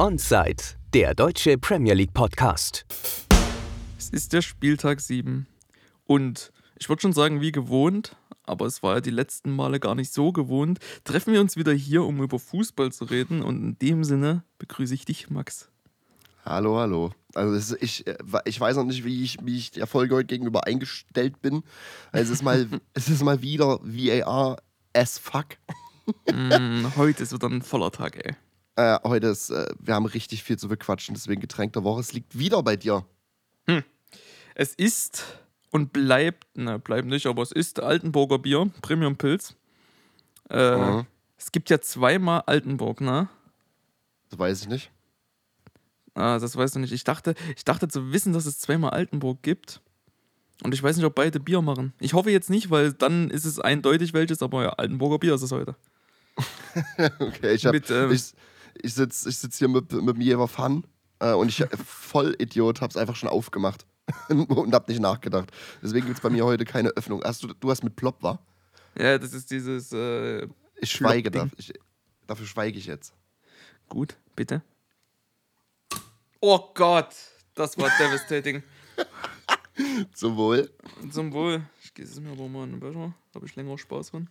Onside, der deutsche Premier League Podcast. Es ist der Spieltag 7 und ich würde schon sagen, wie gewohnt, aber es war ja die letzten Male gar nicht so gewohnt, treffen wir uns wieder hier, um über Fußball zu reden und in dem Sinne begrüße ich dich, Max. Hallo, hallo. Also ist, ich, äh, ich weiß noch nicht, wie ich, wie ich der Folge heute gegenüber eingestellt bin. Es ist mal, es ist mal wieder VAR as fuck. mm, heute ist wieder ein voller Tag, ey. Äh, heute ist, äh, wir haben richtig viel zu bequatschen, deswegen Getränk der Woche. Es liegt wieder bei dir. Hm. Es ist und bleibt, ne, bleibt nicht, aber es ist Altenburger Bier, Premium Pilz. Äh, mhm. Es gibt ja zweimal Altenburg, ne? Das weiß ich nicht. Ah, das weißt du nicht. Ich dachte, ich dachte zu wissen, dass es zweimal Altenburg gibt. Und ich weiß nicht, ob beide Bier machen. Ich hoffe jetzt nicht, weil dann ist es eindeutig welches, aber ja, Altenburger Bier ist es heute. okay, ich, ähm, ich, ich sitze ich sitz hier mit, mit dem Jever Fun äh, und ich, voll Idiot, hab's einfach schon aufgemacht und hab nicht nachgedacht. Deswegen gibt's bei mir heute keine Öffnung. Hast du, du hast mit Plop, wa? Ja, das ist dieses. Äh, ich schweige, da, ich, dafür schweige ich jetzt. Gut, bitte. Oh Gott, das war devastating. Zum Wohl. Zum Wohl. Ich gieße es mir aber mal in den Becher. Habe ich länger Spaß dran.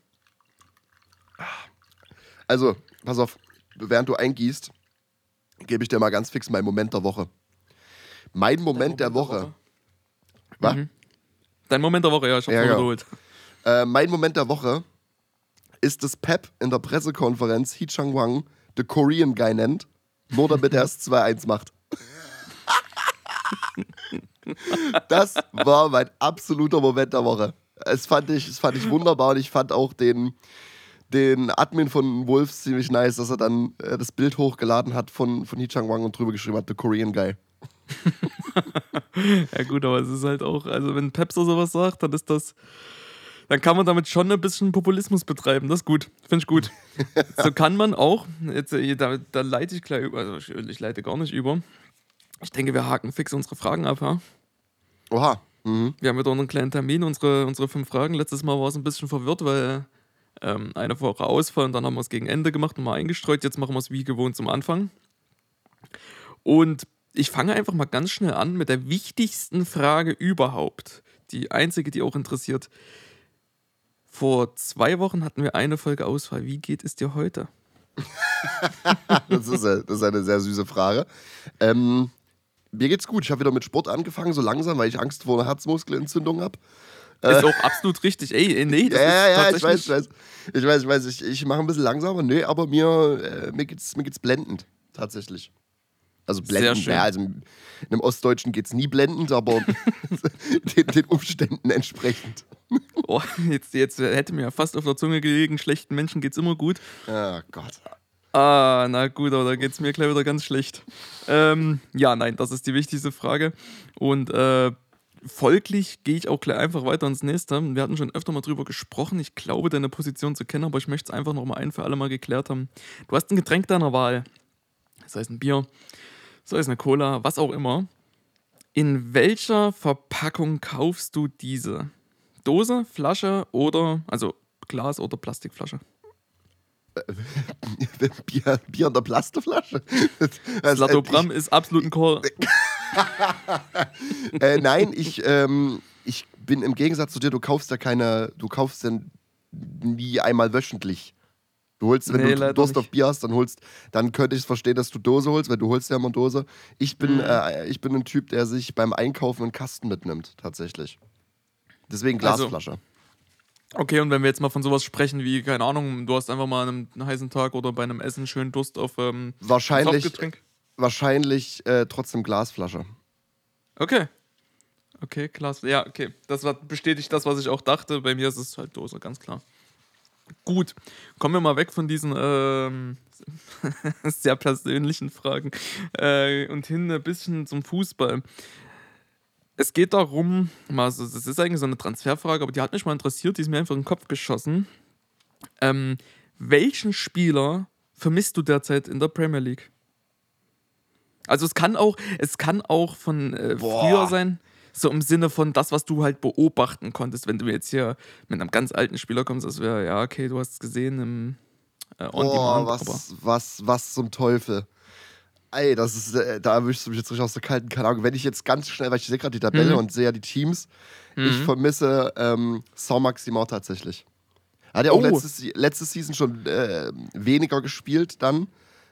Also, pass auf, während du eingießt, gebe ich dir mal ganz fix meinen Moment der Woche. Mein Moment, Moment der Woche. Woche. Was? Mhm. Dein Moment der Woche, ja, ich hab's ja, ja. wiederholt. Äh, mein Moment der Woche ist, dass Pep in der Pressekonferenz Hee Chang Wang the Korean Guy nennt, nur damit er es 2-1 macht. das war mein absoluter Moment der Woche. Es fand ich, das fand ich wunderbar und ich fand auch den, den Admin von Wolves ziemlich nice, dass er dann äh, das Bild hochgeladen hat von, von Hee Chang Wang und drüber geschrieben hat, The Korean Guy. ja gut, aber es ist halt auch, also wenn Pep so sowas sagt, dann ist das, dann kann man damit schon ein bisschen Populismus betreiben. Das ist gut, finde ich gut. so kann man auch, jetzt, äh, da, da leite ich gleich über, also ich, leite gar nicht über. Ich denke, wir haken fix unsere Fragen ab, ja? Oha. Mhm. Wir haben wieder einen kleinen Termin, unsere, unsere fünf Fragen. Letztes Mal war es ein bisschen verwirrt, weil ähm, eine Woche Ausfall und dann haben wir es gegen Ende gemacht und mal eingestreut. Jetzt machen wir es wie gewohnt zum Anfang. Und ich fange einfach mal ganz schnell an mit der wichtigsten Frage überhaupt. Die einzige, die auch interessiert. Vor zwei Wochen hatten wir eine Folge Ausfall. Wie geht es dir heute? das, ist, das, ist, eine sehr süße Frage. Ähm, mir geht's gut. Ich habe wieder mit Sport angefangen, so langsam, weil ich Angst vor einer Herzmuskelentzündung habe. Ist auch absolut richtig. Ey, nee, das ja, ist ja, ich weiß, ich weiß. Ich weiß, ich weiß. Ich, ich mache ein bisschen langsamer. Nee, aber mir, äh, mir, geht's, mir geht's blendend. Tatsächlich. Also blendend. Ja, also in einem Ostdeutschen geht's nie blendend, aber den, den, Umständen entsprechend. Oh, jetzt, jetzt hätte mir ja fast auf der Zunge gelegen, schlechten Menschen geht's immer gut. Oh Gott. Ah, na gut, aber da geht es mir gleich wieder ganz schlecht. Ähm, ja, nein, das ist die wichtigste Frage. Und äh, folglich gehe ich auch gleich einfach weiter ins nächste. Wir hatten schon öfter mal drüber gesprochen. Ich glaube, deine Position zu kennen, aber ich möchte es einfach noch mal ein für alle Mal geklärt haben. Du hast ein Getränk deiner Wahl. Sei es ein Bier, sei es eine Cola, was auch immer. In welcher Verpackung kaufst du diese? Dose, Flasche oder, also Glas oder Plastikflasche? Bier, Bier in der Plastikflasche. Slatogram ist absolut ein Call. äh, nein, ich, ähm, ich bin im Gegensatz zu dir, du kaufst ja keine, du kaufst denn nie einmal wöchentlich. Du holst, wenn nee, du Durst nicht. auf Bier hast, dann holst, dann könnte ich es verstehen, dass du Dose holst, weil du holst ja immer Dose. Ich bin, mhm. äh, ich bin ein Typ, der sich beim Einkaufen einen Kasten mitnimmt, tatsächlich. Deswegen also, Glasflasche. Also, Okay, und wenn wir jetzt mal von sowas sprechen wie, keine Ahnung, du hast einfach mal an einem heißen Tag oder bei einem Essen schön Durst auf ähm, wahrscheinlich, wahrscheinlich äh, trotzdem Glasflasche. Okay. Okay, Glas. Ja, okay. Das war, bestätigt das, was ich auch dachte. Bei mir ist es halt Dose, ganz klar. Gut, kommen wir mal weg von diesen ähm, sehr persönlichen Fragen äh, und hin ein bisschen zum Fußball es geht darum, also das ist eigentlich so eine Transferfrage, aber die hat mich mal interessiert, die ist mir einfach in den Kopf geschossen. Ähm, welchen Spieler vermisst du derzeit in der Premier League? Also es kann auch, es kann auch von äh, früher sein, so im Sinne von das, was du halt beobachten konntest, wenn du jetzt hier mit einem ganz alten Spieler kommst, das wäre, ja, okay, du hast es gesehen im äh, On Boah, Demand. Was, was, was zum Teufel. Ey, das ist, äh, da erwischst du mich jetzt richtig aus der kalten Kanal. Wenn ich jetzt ganz schnell, weil ich sehe gerade die Tabelle mhm. und sehe ja die Teams, mhm. ich vermisse ähm, Saint-Maximin tatsächlich. Er hat ja auch oh. letztes, letzte Season schon äh, weniger gespielt dann,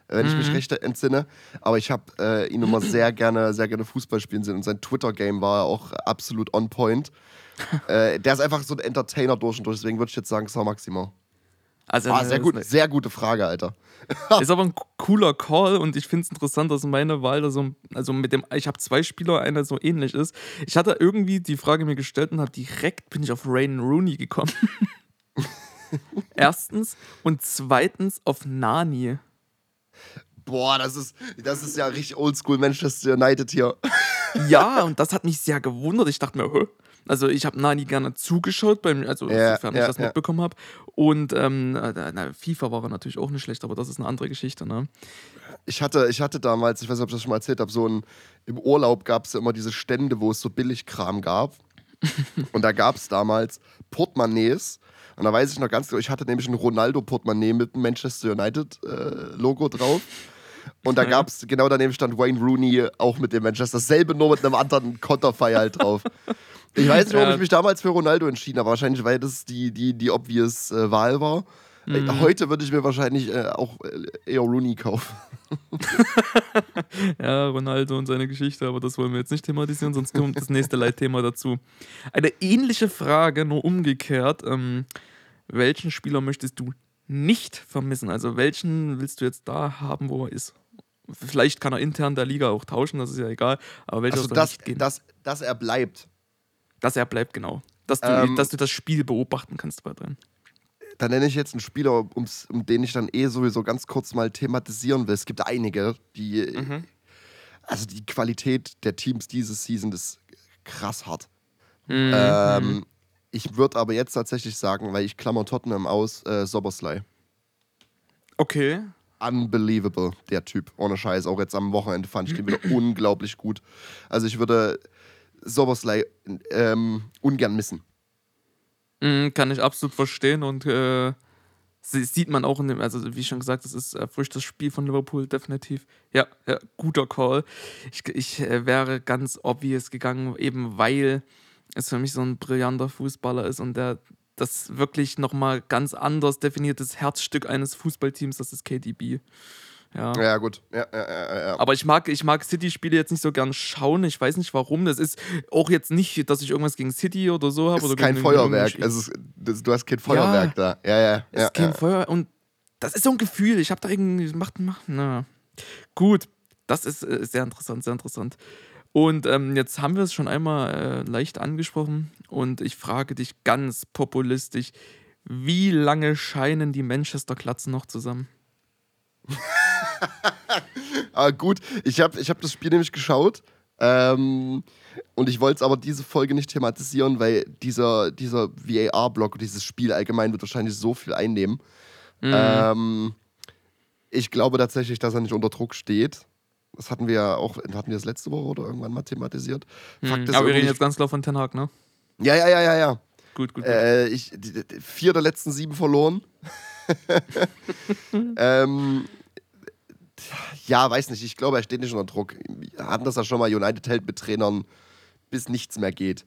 wenn mhm. ich mich mhm. recht entsinne. Aber ich habe äh, ihn immer sehr gerne, sehr gerne Fußball spielen sehen und sein Twitter-Game war auch absolut on point. äh, der ist einfach so ein Entertainer durch und durch, deswegen würde ich jetzt sagen Saint-Maximin. Also, ah, sehr, gut, sehr gute Frage, Alter. ist aber ein cooler Call und ich finde es interessant, dass meine Wahl da so, also mit dem, ich habe zwei Spieler, einer so ähnlich ist. Ich hatte irgendwie die Frage mir gestellt und habe direkt bin ich auf Rain Rooney gekommen. Erstens und zweitens auf Nani. Boah, das ist, das ist ja richtig oldschool Manchester United hier. Ja, und das hat mich sehr gewundert. Ich dachte mir, Hö? Also ich habe Nani gerne zugeschaut, beim, also ja, sofern ja, ich das ja. mitbekommen habe. Und ähm, äh, na, FIFA war natürlich auch nicht schlecht, aber das ist eine andere Geschichte, ne? Ich hatte, ich hatte damals, ich weiß nicht, ob ich das schon mal erzählt habe, so ein, im Urlaub gab es ja immer diese Stände, wo es so Billigkram gab. und da gab es damals Portemonnaies. Und da weiß ich noch ganz genau, ich hatte nämlich ein Ronaldo-Portemonnaie mit einem Manchester United-Logo äh, drauf. Und da gab es, genau daneben stand Wayne Rooney auch mit dem Manchester. Dasselbe nur mit einem anderen Konterfei halt drauf. Ich weiß nicht, warum ich mich damals für Ronaldo entschieden habe. Wahrscheinlich, weil das die, die, die obvious äh, Wahl war. Äh, mhm. Heute würde ich mir wahrscheinlich äh, auch äh, eher Rooney kaufen. ja, Ronaldo und seine Geschichte, aber das wollen wir jetzt nicht thematisieren, sonst kommt das nächste Leitthema dazu. Eine ähnliche Frage, nur umgekehrt. Ähm, welchen Spieler möchtest du nicht vermissen? Also welchen willst du jetzt da haben, wo er ist? Vielleicht kann er intern der Liga auch tauschen, das ist ja egal. Aber welcher also, dass, dass, dass er bleibt. Dass er bleibt, genau. Dass du, ähm, dass du das Spiel beobachten kannst weiterhin. Da nenne ich jetzt einen Spieler, um den ich dann eh sowieso ganz kurz mal thematisieren will. Es gibt einige, die. Mhm. Also die Qualität der Teams dieses Season ist krass hart. Mhm. Ähm, ich würde aber jetzt tatsächlich sagen, weil ich klammer Tottenham aus, äh, Sobersley. Okay. Unbelievable, der Typ. Ohne Scheiß. Auch jetzt am Wochenende fand ich den wieder unglaublich gut. Also ich würde Sobersley ähm, ungern missen. Mm, kann ich absolut verstehen und äh, sieht man auch in dem, also wie schon gesagt, das ist erfrischt das Spiel von Liverpool, definitiv. Ja, ja guter Call. Ich, ich äh, wäre ganz obvious gegangen, eben weil es für mich so ein brillanter Fußballer ist und der das wirklich nochmal ganz anders definiertes Herzstück eines Fußballteams, das ist KDB. Ja. ja, gut. Ja, ja, ja, Aber ich mag, ich mag City-Spiele jetzt nicht so gern schauen. Ich weiß nicht warum. Das ist auch jetzt nicht, dass ich irgendwas gegen City oder so habe. Es ist kein Feuerwerk. Es ist, das, du hast kein Feuerwerk da. Ja, ja. Es ist kein Feuerwerk. Und das ist so ein Gefühl. Ich habe da irgendwie. Macht, macht, na. Gut. Das ist äh, sehr interessant, sehr interessant. Und ähm, jetzt haben wir es schon einmal äh, leicht angesprochen. Und ich frage dich ganz populistisch: Wie lange scheinen die Manchester-Klatzen noch zusammen? aber gut, ich habe ich hab das Spiel nämlich geschaut. Ähm, und ich wollte es aber diese Folge nicht thematisieren, weil dieser, dieser VAR-Block, dieses Spiel allgemein wird wahrscheinlich so viel einnehmen. Mhm. Ähm, ich glaube tatsächlich, dass er nicht unter Druck steht. Das hatten wir ja auch, hatten wir das letzte Woche oder irgendwann mal thematisiert. Mhm. aber wir reden jetzt ganz klar von Ten Hag, ne? Ja, ja, ja, ja, ja. Gut, gut. gut. Äh, ich, die, die, vier der letzten sieben verloren. ähm, ja, weiß nicht. Ich glaube, er steht nicht unter Druck. Wir hatten das ja schon mal United hält mit Trainern, bis nichts mehr geht.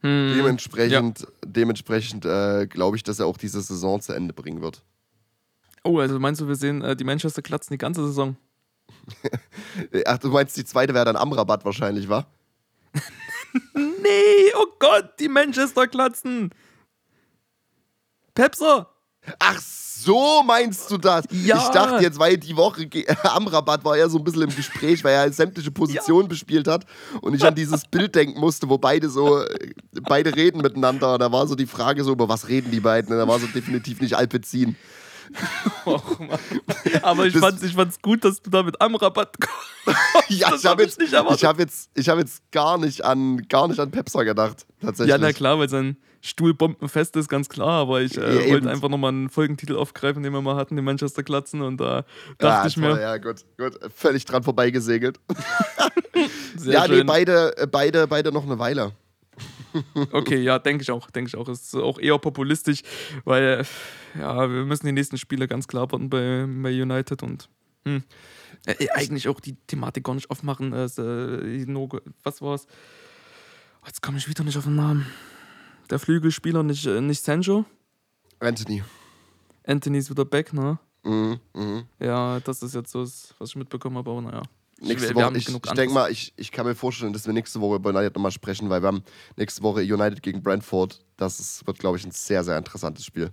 Hm, dementsprechend, ja. dementsprechend äh, glaube ich, dass er auch diese Saison zu Ende bringen wird. Oh, also meinst du, wir sehen äh, die Manchester klatzen die ganze Saison? Ach, du meinst, die zweite wäre dann Amrabat wahrscheinlich, wa? nee, oh Gott, die Manchester klatzen. Pepser. Ach so, meinst du das? Ja. Ich dachte jetzt, weil die Woche am Rabatt war er so ein bisschen im Gespräch, weil er halt sämtliche Positionen ja. bespielt hat und ich an dieses Bild denken musste, wo beide so, beide reden miteinander. Und da war so die Frage so, über was reden die beiden? Und da war so definitiv nicht Alpezin. Oh Aber ich fand es ich gut, dass du da mit Amrabat kommst. ja, das ich habe jetzt, hab jetzt, hab jetzt gar nicht an, gar nicht an Pepser gedacht, tatsächlich. Ja, na klar, weil sein Stuhl bombenfest ist, ganz klar, aber ich äh, ja, wollte einfach nochmal einen Folgentitel aufgreifen, den wir mal hatten, die Manchester Klatzen und da dachte ja, ich mir. Ja, gut, gut, völlig dran vorbeigesegelt. ja, schön. nee, beide, äh, beide, beide noch eine Weile. okay, ja, denke ich auch, denke ich auch. Ist auch eher populistisch, weil ja, wir müssen die nächsten Spiele ganz klar warten bei, bei United und Hm. Äh, eigentlich auch die Thematik gar nicht aufmachen. Äh, was war's? Jetzt komme ich wieder nicht auf den Namen. Der Flügelspieler, nicht, äh, nicht Sancho? Anthony. Anthony ist wieder back, ne? Mhm, mh. Ja, das ist jetzt so, was ich mitbekommen habe, aber naja. Nächste Woche, ich, ich denke mal, ich, ich kann mir vorstellen, dass wir nächste Woche über United nochmal sprechen, weil wir haben nächste Woche United gegen Brentford. Das ist, wird, glaube ich, ein sehr, sehr interessantes Spiel.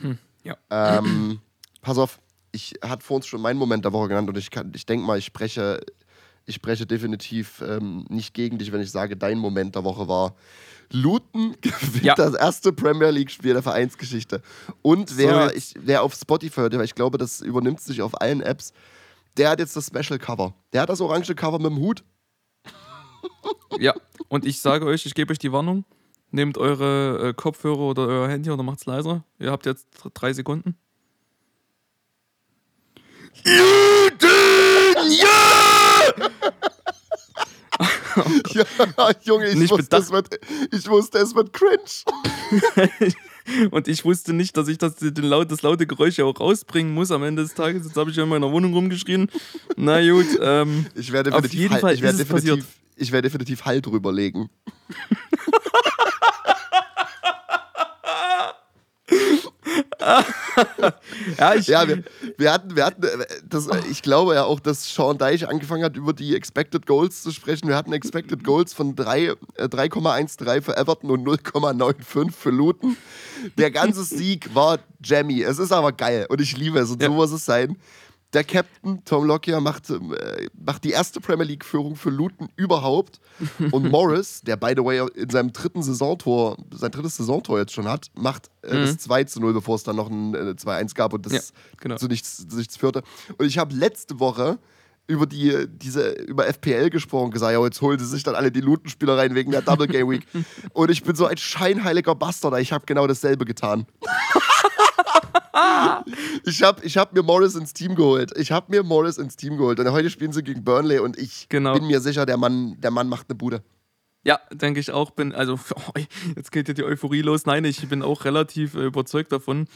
Hm, ja. Ähm, pass auf, ich hatte vor uns schon meinen Moment der Woche genannt und ich, ich denke mal, ich spreche, ich spreche definitiv ähm, nicht gegen dich, wenn ich sage, dein Moment der Woche war. Luton gewinnt ja. das erste Premier League-Spiel der Vereinsgeschichte. Und wer, so ich, wer auf Spotify hört, weil ich glaube, das übernimmt sich auf allen Apps, der hat jetzt das Special Cover. Der hat das orange Cover mit dem Hut. Ja, und ich sage euch, ich gebe euch die Warnung. Nehmt eure äh, Kopfhörer oder euer Handy oder macht's leiser. Ihr habt jetzt drei Sekunden. Juden! Ja! Oh ja, Junge, ich wusste, es wird, ich wusste, es wird cringe. Und ich wusste nicht, dass ich das, den laut, das laute Geräusch ja auch rausbringen muss am Ende des Tages. Jetzt habe ich ja in meiner Wohnung rumgeschrien. Na gut, ähm, ich werde auf jeden Fall ich werde definitiv, ich werde definitiv Halt drüber ja, ich, ja wir, wir, hatten, wir hatten das, ich glaube ja auch, dass Sean Deich angefangen hat, über die Expected Goals zu sprechen. Wir hatten Expected Goals von 3,13 äh, für Everton und 0,95 für Luton. Der ganze Sieg war Jammy. Es ist aber geil und ich liebe es und ja. so muss es sein der Captain Tom Lockyer macht, äh, macht die erste Premier League-Führung für Luton überhaupt. Und Morris, der by the way in seinem dritten Saisontor, sein drittes Saisontor jetzt schon hat, macht äh, mhm. das 2 zu 0, bevor es dann noch ein äh, 2-1 gab und das ja, genau. zu, nichts, zu nichts führte. Und ich habe letzte Woche über die diese über FPL gesprochen, gesagt, ja, jetzt holen sie sich dann alle die Lutenspieler rein wegen der Double Game Week. und ich bin so ein scheinheiliger Bastard, ich habe genau dasselbe getan. ich habe ich hab mir Morris ins Team geholt. Ich habe mir Morris ins Team geholt. Und heute spielen sie gegen Burnley und ich genau. bin mir sicher, der Mann, der Mann macht eine Bude. Ja, denke ich auch. Bin, also, oh, jetzt geht ja die Euphorie los. Nein, ich bin auch relativ äh, überzeugt davon.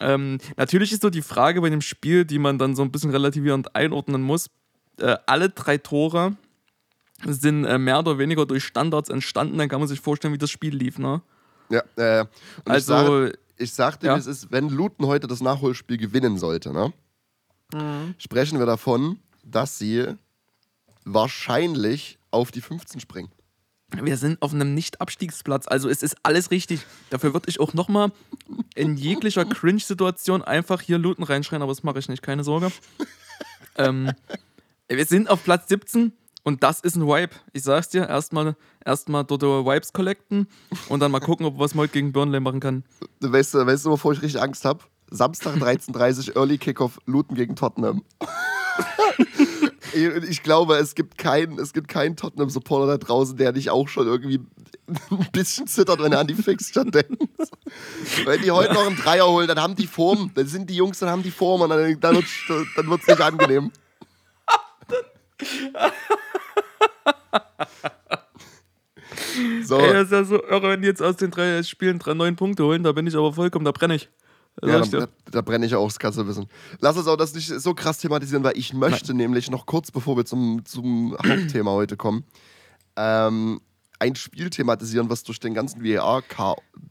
Ähm, natürlich ist so die Frage bei dem Spiel, die man dann so ein bisschen relativierend einordnen muss. Äh, alle drei Tore sind äh, mehr oder weniger durch Standards entstanden. Dann kann man sich vorstellen, wie das Spiel lief, ne? Ja, äh, also ich sagte, ja. es ist, wenn Luton heute das Nachholspiel gewinnen sollte, ne? Mhm. sprechen wir davon, dass sie wahrscheinlich auf die 15 springen. Wir sind auf einem Nicht-Abstiegsplatz, also es ist alles richtig. Dafür würde ich auch nochmal in jeglicher Cringe-Situation einfach hier Luton reinschreien, aber das mache ich nicht, keine Sorge. ähm, wir sind auf Platz 17 und das ist ein Wipe. Ich sag's dir, erstmal erstmal dort Wipes collecten und dann mal gucken, ob was mal gegen Burnley machen kann. Weißt du, weißt du, wovor ich richtig Angst habe? Samstag 13.30 Uhr Early Kickoff Luton gegen Tottenham. ich glaube, es gibt keinen, es gibt keinen Tottenham-Supporter da draußen, der nicht auch schon irgendwie ein bisschen zittert, wenn er an die Fixture denkt. wenn die heute noch einen Dreier holen, dann haben die Form. Dann sind die Jungs, dann haben die Form und dann, dann wird es nicht angenehm. so. Ey, das ist ja so irre, wenn die jetzt aus den drei Spielen drei, neun Punkte holen, da bin ich aber vollkommen, da brenne ich. Ja, da, da, brenne ich auch, das kannst du wissen. Lass uns auch das nicht so krass thematisieren, weil ich möchte Nein. nämlich noch kurz, bevor wir zum, zum Hauptthema heute kommen, ähm, ein Spiel thematisieren, was durch den ganzen VAR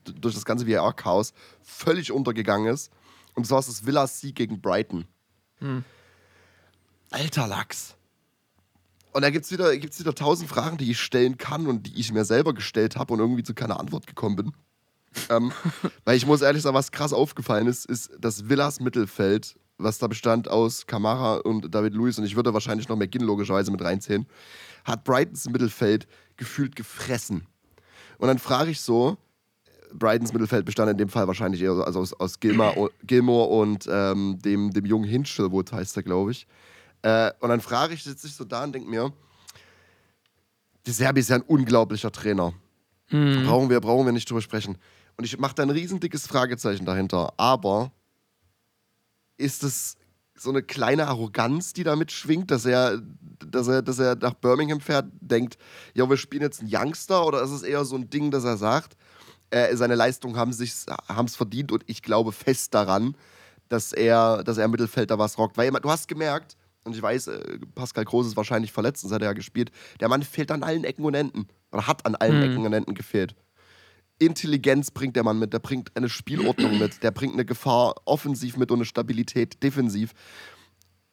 durch das ganze VAR-Chaos völlig untergegangen ist. Und zwar ist das Villa Sieg gegen Brighton. Hm. Alter Lachs. Und da gibt es wieder, gibt's wieder tausend Fragen, die ich stellen kann und die ich mir selber gestellt habe und irgendwie zu keiner Antwort gekommen bin. ähm, weil ich muss ehrlich sagen, was krass aufgefallen ist, ist das Villas Mittelfeld, was da bestand aus Kamara und David Luiz und ich würde wahrscheinlich noch McGinn logischerweise mit reinzählen, hat Brightons Mittelfeld gefühlt gefressen. Und dann frage ich so, Brightons Mittelfeld bestand in dem Fall wahrscheinlich eher also aus, aus Gilmore, Gilmore und ähm, dem, dem jungen Hinchelwood heißt er, glaube ich. Äh, und dann frage ich, sitze ich so da und denke mir, der Serbi ist ja ein unglaublicher Trainer. Mhm. Brauchen, wir, brauchen wir nicht drüber sprechen. Und ich mache da ein riesendickes Fragezeichen dahinter. Aber ist es so eine kleine Arroganz, die damit schwingt, dass er, dass er, dass er nach Birmingham fährt, denkt, ja, wir spielen jetzt einen Youngster oder ist es eher so ein Ding, dass er sagt, äh, seine Leistungen haben es verdient und ich glaube fest daran, dass er, dass er im Mittelfeld da was rockt. Weil du hast gemerkt, und ich weiß, äh, Pascal Groß ist wahrscheinlich verletzt, sonst hat er ja gespielt. Der Mann fehlt an allen Ecken und Enden. Oder hat an allen mhm. Ecken und Enden gefehlt. Intelligenz bringt der Mann mit, der bringt eine Spielordnung mit, der bringt eine Gefahr offensiv mit und eine Stabilität defensiv.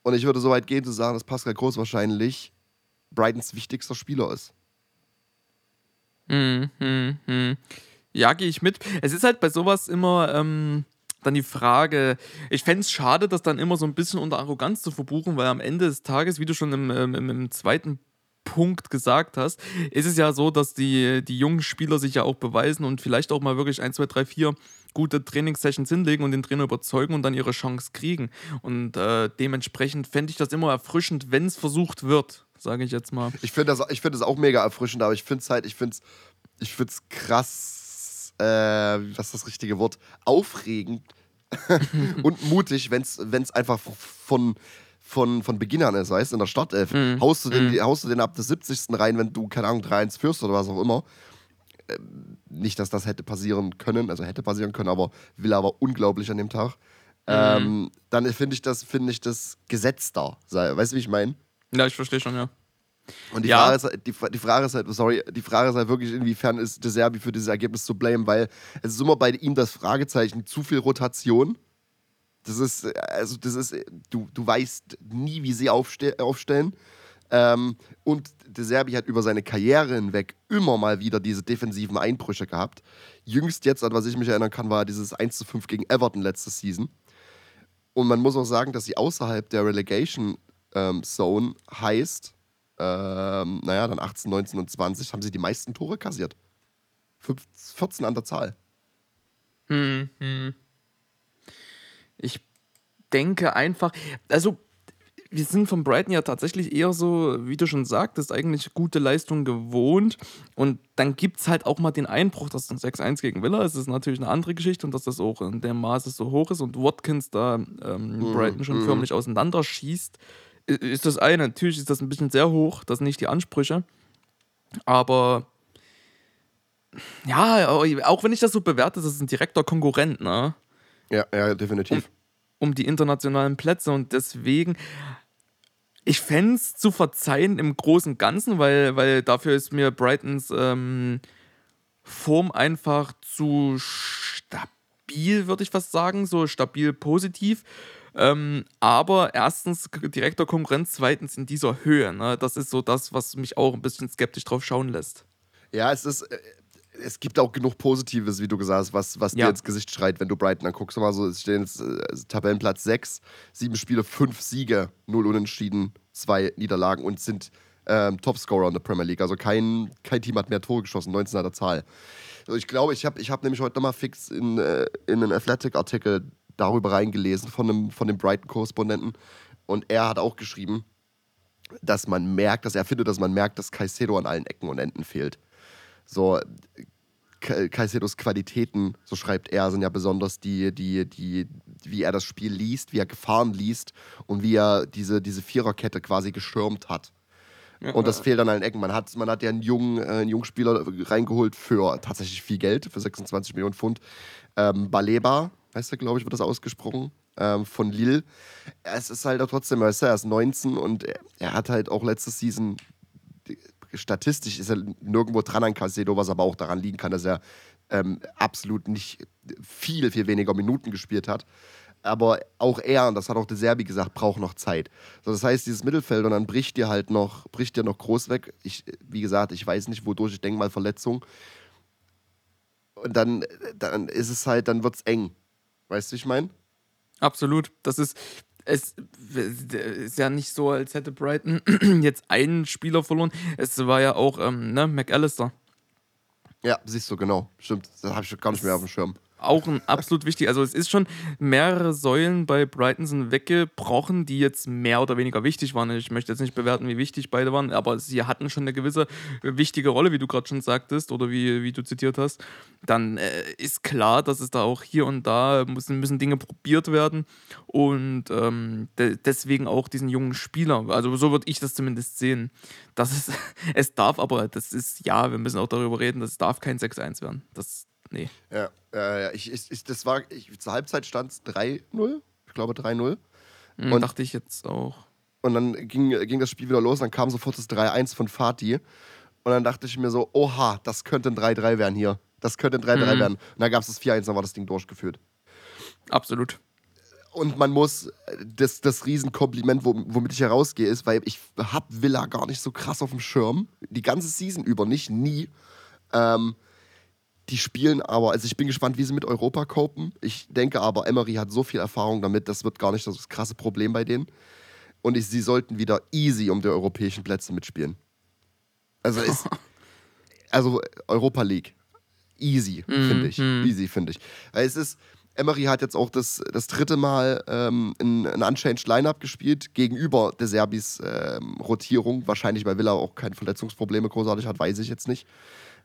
Und ich würde so weit gehen zu sagen, dass Pascal Groß wahrscheinlich Brightons wichtigster Spieler ist. Hm, hm, hm. Ja, gehe ich mit. Es ist halt bei sowas immer ähm, dann die Frage, ich fände es schade, das dann immer so ein bisschen unter Arroganz zu verbuchen, weil am Ende des Tages, wie du schon im, im, im zweiten Punkt gesagt hast, ist es ja so, dass die, die jungen Spieler sich ja auch beweisen und vielleicht auch mal wirklich 1, 2, 3, 4 gute Trainingssessions hinlegen und den Trainer überzeugen und dann ihre Chance kriegen. Und äh, dementsprechend fände ich das immer erfrischend, wenn es versucht wird, sage ich jetzt mal. Ich finde das, find das auch mega erfrischend, aber ich finde es halt, ich finde es ich krass, äh, was ist das richtige Wort, aufregend und mutig, wenn es einfach von von, von Beginn an ist, weißt du, in der Startelf. Mhm. Haust, du den, mhm. haust du den ab der 70. rein, wenn du, keine Ahnung, 3-1 führst oder was auch immer. Ähm, nicht, dass das hätte passieren können, also hätte passieren können, aber will aber unglaublich an dem Tag. Mhm. Ähm, dann finde ich das, finde ich das Gesetz da. Weißt du, wie ich meine? Ja, ich verstehe schon, ja. Und die, ja. Frage ist, halt, die, die, Frage ist halt, sorry, die Frage ist halt wirklich, inwiefern ist De Serbi für dieses Ergebnis zu blamen, weil es ist immer bei ihm das Fragezeichen, zu viel Rotation das ist, also das ist, du, du weißt nie, wie sie aufste aufstellen. Ähm, und De Serbi hat über seine Karriere hinweg immer mal wieder diese defensiven Einbrüche gehabt. Jüngst jetzt, an was ich mich erinnern kann, war dieses 1 zu 5 gegen Everton letzte Season. Und man muss auch sagen, dass sie außerhalb der Relegation ähm, Zone heißt, ähm, naja, dann 18, 19 und 20 haben sie die meisten Tore kassiert. 14 an der Zahl. Hm, hm. Ich denke einfach, also wir sind von Brighton ja tatsächlich eher so, wie du schon sagtest, eigentlich gute Leistung gewohnt. Und dann gibt es halt auch mal den Einbruch, dass ein 6-1 gegen Villa ist. Das ist natürlich eine andere Geschichte und dass das auch in dem Maße so hoch ist und Watkins da ähm, mhm. Brighton schon mhm. förmlich auseinanderschießt, ist das eine. Natürlich ist das ein bisschen sehr hoch, das sind nicht die Ansprüche. Aber ja, auch wenn ich das so bewerte, das ist ein direkter Konkurrent, ne? Ja, ja, definitiv. Um, um die internationalen Plätze und deswegen, ich fände es zu verzeihen im Großen und Ganzen, weil, weil dafür ist mir Brightons ähm, Form einfach zu stabil, würde ich fast sagen, so stabil positiv. Ähm, aber erstens direkter Konkurrenz, zweitens in dieser Höhe. Ne? Das ist so das, was mich auch ein bisschen skeptisch drauf schauen lässt. Ja, es ist, äh, es gibt auch genug Positives, wie du gesagt hast, was, was ja. dir ins Gesicht schreit, wenn du Brighton anguckst. Mal so, es stehen jetzt äh, Tabellenplatz 6, sieben Spiele, fünf Siege, null Unentschieden, zwei Niederlagen und sind ähm, Topscorer in der Premier League. Also kein, kein Team hat mehr Tore geschossen, 19 er Zahl. Also ich glaube, ich habe ich hab nämlich heute nochmal fix in, äh, in einen Athletic-Artikel darüber reingelesen von einem, von dem Brighton-Korrespondenten. Und er hat auch geschrieben, dass man merkt, dass er findet, dass man merkt, dass Caicedo an allen Ecken und Enden fehlt. So, Caicedos Qualitäten, so schreibt er, sind ja besonders die, die, die, wie er das Spiel liest, wie er Gefahren liest und wie er diese, diese Viererkette quasi gestürmt hat. Ja, und das fehlt an allen Ecken. Man hat, man hat ja einen jungen, äh, einen jungen Spieler reingeholt für tatsächlich viel Geld, für 26 Millionen Pfund. Ähm, Baleba, heißt er, glaube ich, wird das ausgesprochen, ähm, von Lille. Es ist halt auch trotzdem, er ist 19 und er, er hat halt auch letzte Season statistisch ist er nirgendwo dran an Casedo, was aber auch daran liegen kann, dass er ähm, absolut nicht viel, viel weniger Minuten gespielt hat. Aber auch er, und das hat auch der Serbi gesagt, braucht noch Zeit. So, das heißt, dieses Mittelfeld, und dann bricht dir halt noch, bricht dir noch groß weg. Ich, wie gesagt, ich weiß nicht, wodurch, ich denke mal Verletzung. Und dann, dann ist es halt, dann wird es eng. Weißt du, ich meine? Absolut. Das ist, es ist ja nicht so, als hätte Brighton jetzt einen Spieler verloren. Es war ja auch ähm, ne, McAllister. Ja, siehst du, genau. Stimmt. Das habe ich gar nicht mehr auf dem Schirm auch ein absolut wichtig. Also es ist schon mehrere Säulen bei Brighton sind weggebrochen, die jetzt mehr oder weniger wichtig waren. Ich möchte jetzt nicht bewerten, wie wichtig beide waren, aber sie hatten schon eine gewisse wichtige Rolle, wie du gerade schon sagtest oder wie, wie du zitiert hast. Dann äh, ist klar, dass es da auch hier und da müssen, müssen Dinge probiert werden und ähm, de deswegen auch diesen jungen Spieler. Also so würde ich das zumindest sehen. Das ist, es darf aber, das ist, ja, wir müssen auch darüber reden, das darf kein 6-1 werden. Das, Nee. Ja, äh, ich, ich, das war, ich, zur Halbzeit stand es 3-0 ich glaube 3-0. Mhm, und dachte ich jetzt auch. Und dann ging, ging das Spiel wieder los, dann kam sofort das 3-1 von Fatih. Und dann dachte ich mir so, oha, das könnte ein 3-3 werden hier. Das könnte ein 3-3 mhm. werden. Und dann gab es das 4-1, dann war das Ding durchgeführt. Absolut. Und man muss, das, das Riesenkompliment, womit ich herausgehe, ist, weil ich habe Villa gar nicht so krass auf dem Schirm. Die ganze Season über nicht, nie. Ähm, die spielen aber, also ich bin gespannt, wie sie mit Europa copen. Ich denke aber, Emery hat so viel Erfahrung damit, das wird gar nicht das krasse Problem bei denen. Und ich, sie sollten wieder easy um die europäischen Plätze mitspielen. Also ist, also Europa League. Easy, mm, finde ich. Mm. Easy, finde ich. Weil es ist, Emery hat jetzt auch das, das dritte Mal ähm, Unchanged Lineup gespielt, gegenüber der Serbis ähm, Rotierung. Wahrscheinlich, weil Villa auch keine Verletzungsprobleme großartig hat, weiß ich jetzt nicht.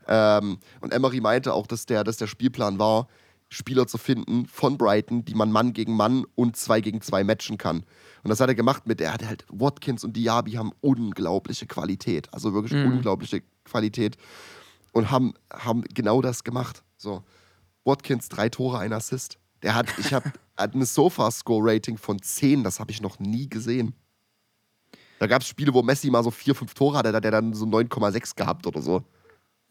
Ähm, und Emery meinte auch, dass der, dass der Spielplan war, Spieler zu finden von Brighton, die man Mann gegen Mann und zwei gegen zwei matchen kann. Und das hat er gemacht mit, er hat halt, Watkins und Diaby haben unglaubliche Qualität, also wirklich mhm. unglaubliche Qualität und haben, haben genau das gemacht. So, Watkins drei Tore, ein Assist. Der hat, ich habe ein Sofa-Score-Rating von 10, das habe ich noch nie gesehen. Da gab es Spiele, wo Messi mal so vier, fünf Tore hatte, da hat er dann so 9,6 gehabt oder so.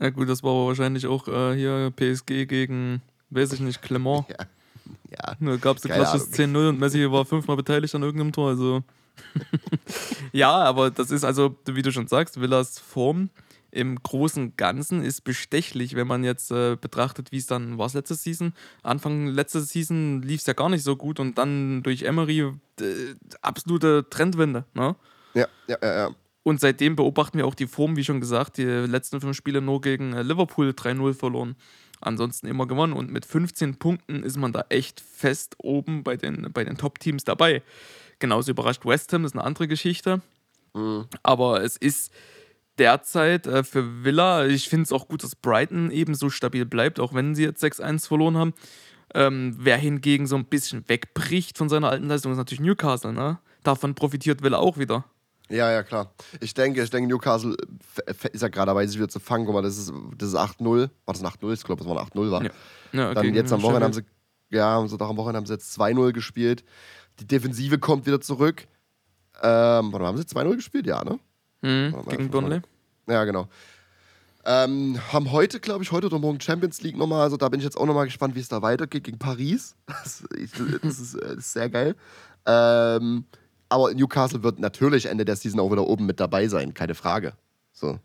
Ja gut, das war wahrscheinlich auch äh, hier PSG gegen, weiß ich nicht, Clement. Ja. ja. Da gab es ein klassisches 10-0 und Messi war fünfmal beteiligt an irgendeinem Tor. Also. ja, aber das ist also, wie du schon sagst, Villas Form im großen Ganzen ist bestechlich, wenn man jetzt äh, betrachtet, wie es dann war letzte Season. Anfang letzte Season lief es ja gar nicht so gut und dann durch Emery äh, absolute Trendwende. Ne? Ja, ja, ja, ja. Und seitdem beobachten wir auch die Form, wie schon gesagt, die letzten fünf Spiele nur gegen äh, Liverpool 3-0 verloren. Ansonsten immer gewonnen. Und mit 15 Punkten ist man da echt fest oben bei den, bei den Top-Teams dabei. Genauso überrascht West Ham, ist eine andere Geschichte. Mhm. Aber es ist derzeit äh, für Villa, ich finde es auch gut, dass Brighton eben so stabil bleibt, auch wenn sie jetzt 6-1 verloren haben. Ähm, wer hingegen so ein bisschen wegbricht von seiner alten Leistung, ist natürlich Newcastle. Ne? Davon profitiert Villa auch wieder. Ja, ja, klar. Ich denke, ich denke, Newcastle ist ja gerade dabei, sich wieder zu fangen. Guck mal, das ist, das ist 8-0. War das ein 8-0? Ich glaube, das war ein 8-0 war. Ja. Ja, okay. Dann jetzt am Wochenende haben sie, ja, am Sonntag am Wochenende haben sie jetzt 2-0 gespielt. Die Defensive kommt wieder zurück. Ähm, warte mal, haben sie 2-0 gespielt? Ja, ne? Mhm, gegen Burnley. Ja, genau. Ähm, haben heute, glaube ich, heute oder morgen Champions League nochmal. Also da bin ich jetzt auch nochmal gespannt, wie es da weitergeht gegen Paris. Das, ich, das, ist, das ist, sehr geil. Ähm, aber Newcastle wird natürlich Ende der Season auch wieder oben mit dabei sein, keine Frage. So.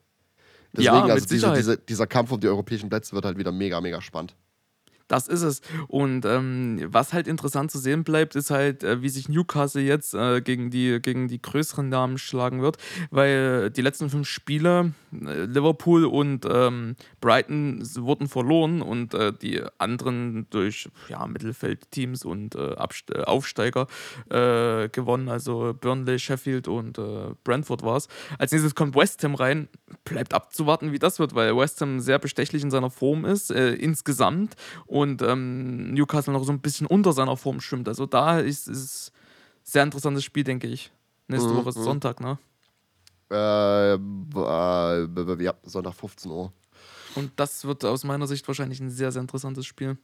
Deswegen, ja, also diese, diese, dieser Kampf um die europäischen Plätze wird halt wieder mega, mega spannend. Das ist es. Und ähm, was halt interessant zu sehen bleibt, ist halt, äh, wie sich Newcastle jetzt äh, gegen, die, gegen die größeren Namen schlagen wird, weil die letzten fünf Spiele, äh, Liverpool und ähm, Brighton, wurden verloren und äh, die anderen durch ja, Mittelfeldteams und äh, äh, Aufsteiger gewonnen, also Burnley, Sheffield und Brentford war es. Als nächstes kommt West Ham rein, bleibt abzuwarten, wie das wird, weil West Ham sehr bestechlich in seiner Form ist, insgesamt. Und und ähm, Newcastle noch so ein bisschen unter seiner Form schwimmt. Also da ist es ein sehr interessantes Spiel, denke ich. Nächste mhm. Woche ist mhm. Sonntag, ne? Äh, äh, ja, Sonntag 15 Uhr. Und das wird aus meiner Sicht wahrscheinlich ein sehr, sehr interessantes Spiel.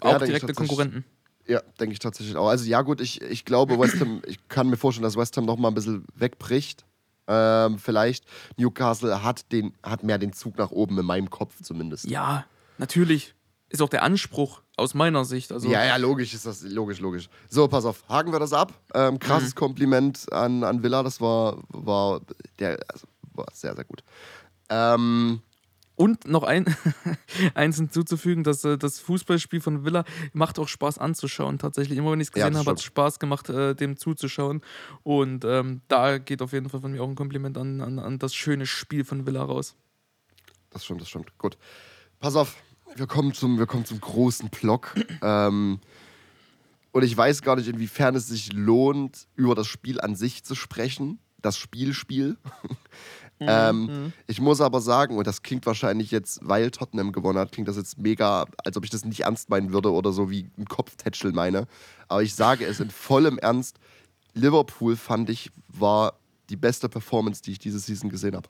Auch ja, direkte Konkurrenten. Ja, denke ich tatsächlich auch. Also ja gut, ich, ich glaube, West Ham, ich kann mir vorstellen, dass West Ham noch mal ein bisschen wegbricht. Ähm, vielleicht Newcastle hat, den, hat mehr den Zug nach oben in meinem Kopf zumindest. Ja, natürlich ist auch der Anspruch aus meiner Sicht. Also ja, ja, logisch ist das, logisch, logisch. So, pass auf, haken wir das ab. Ähm, krasses mhm. Kompliment an, an Villa, das war, war, der, also, war sehr, sehr gut. Ähm, und noch ein, eins hinzuzufügen, dass äh, das Fußballspiel von Villa macht auch Spaß anzuschauen. Tatsächlich, immer wenn ich es gesehen ja, habe, hat es Spaß gemacht, äh, dem zuzuschauen. Und ähm, da geht auf jeden Fall von mir auch ein Kompliment an, an, an das schöne Spiel von Villa raus. Das stimmt, das stimmt. Gut. Pass auf, wir kommen zum, wir kommen zum großen Block. ähm, und ich weiß gar nicht, inwiefern es sich lohnt, über das Spiel an sich zu sprechen. Das Spielspiel. Mhm, ähm, mhm. Ich muss aber sagen, und das klingt wahrscheinlich jetzt, weil Tottenham gewonnen hat, klingt das jetzt mega, als ob ich das nicht ernst meinen würde oder so wie ein Kopftätschel meine. Aber ich sage es in vollem Ernst: Liverpool fand ich, war die beste Performance, die ich diese Season gesehen habe.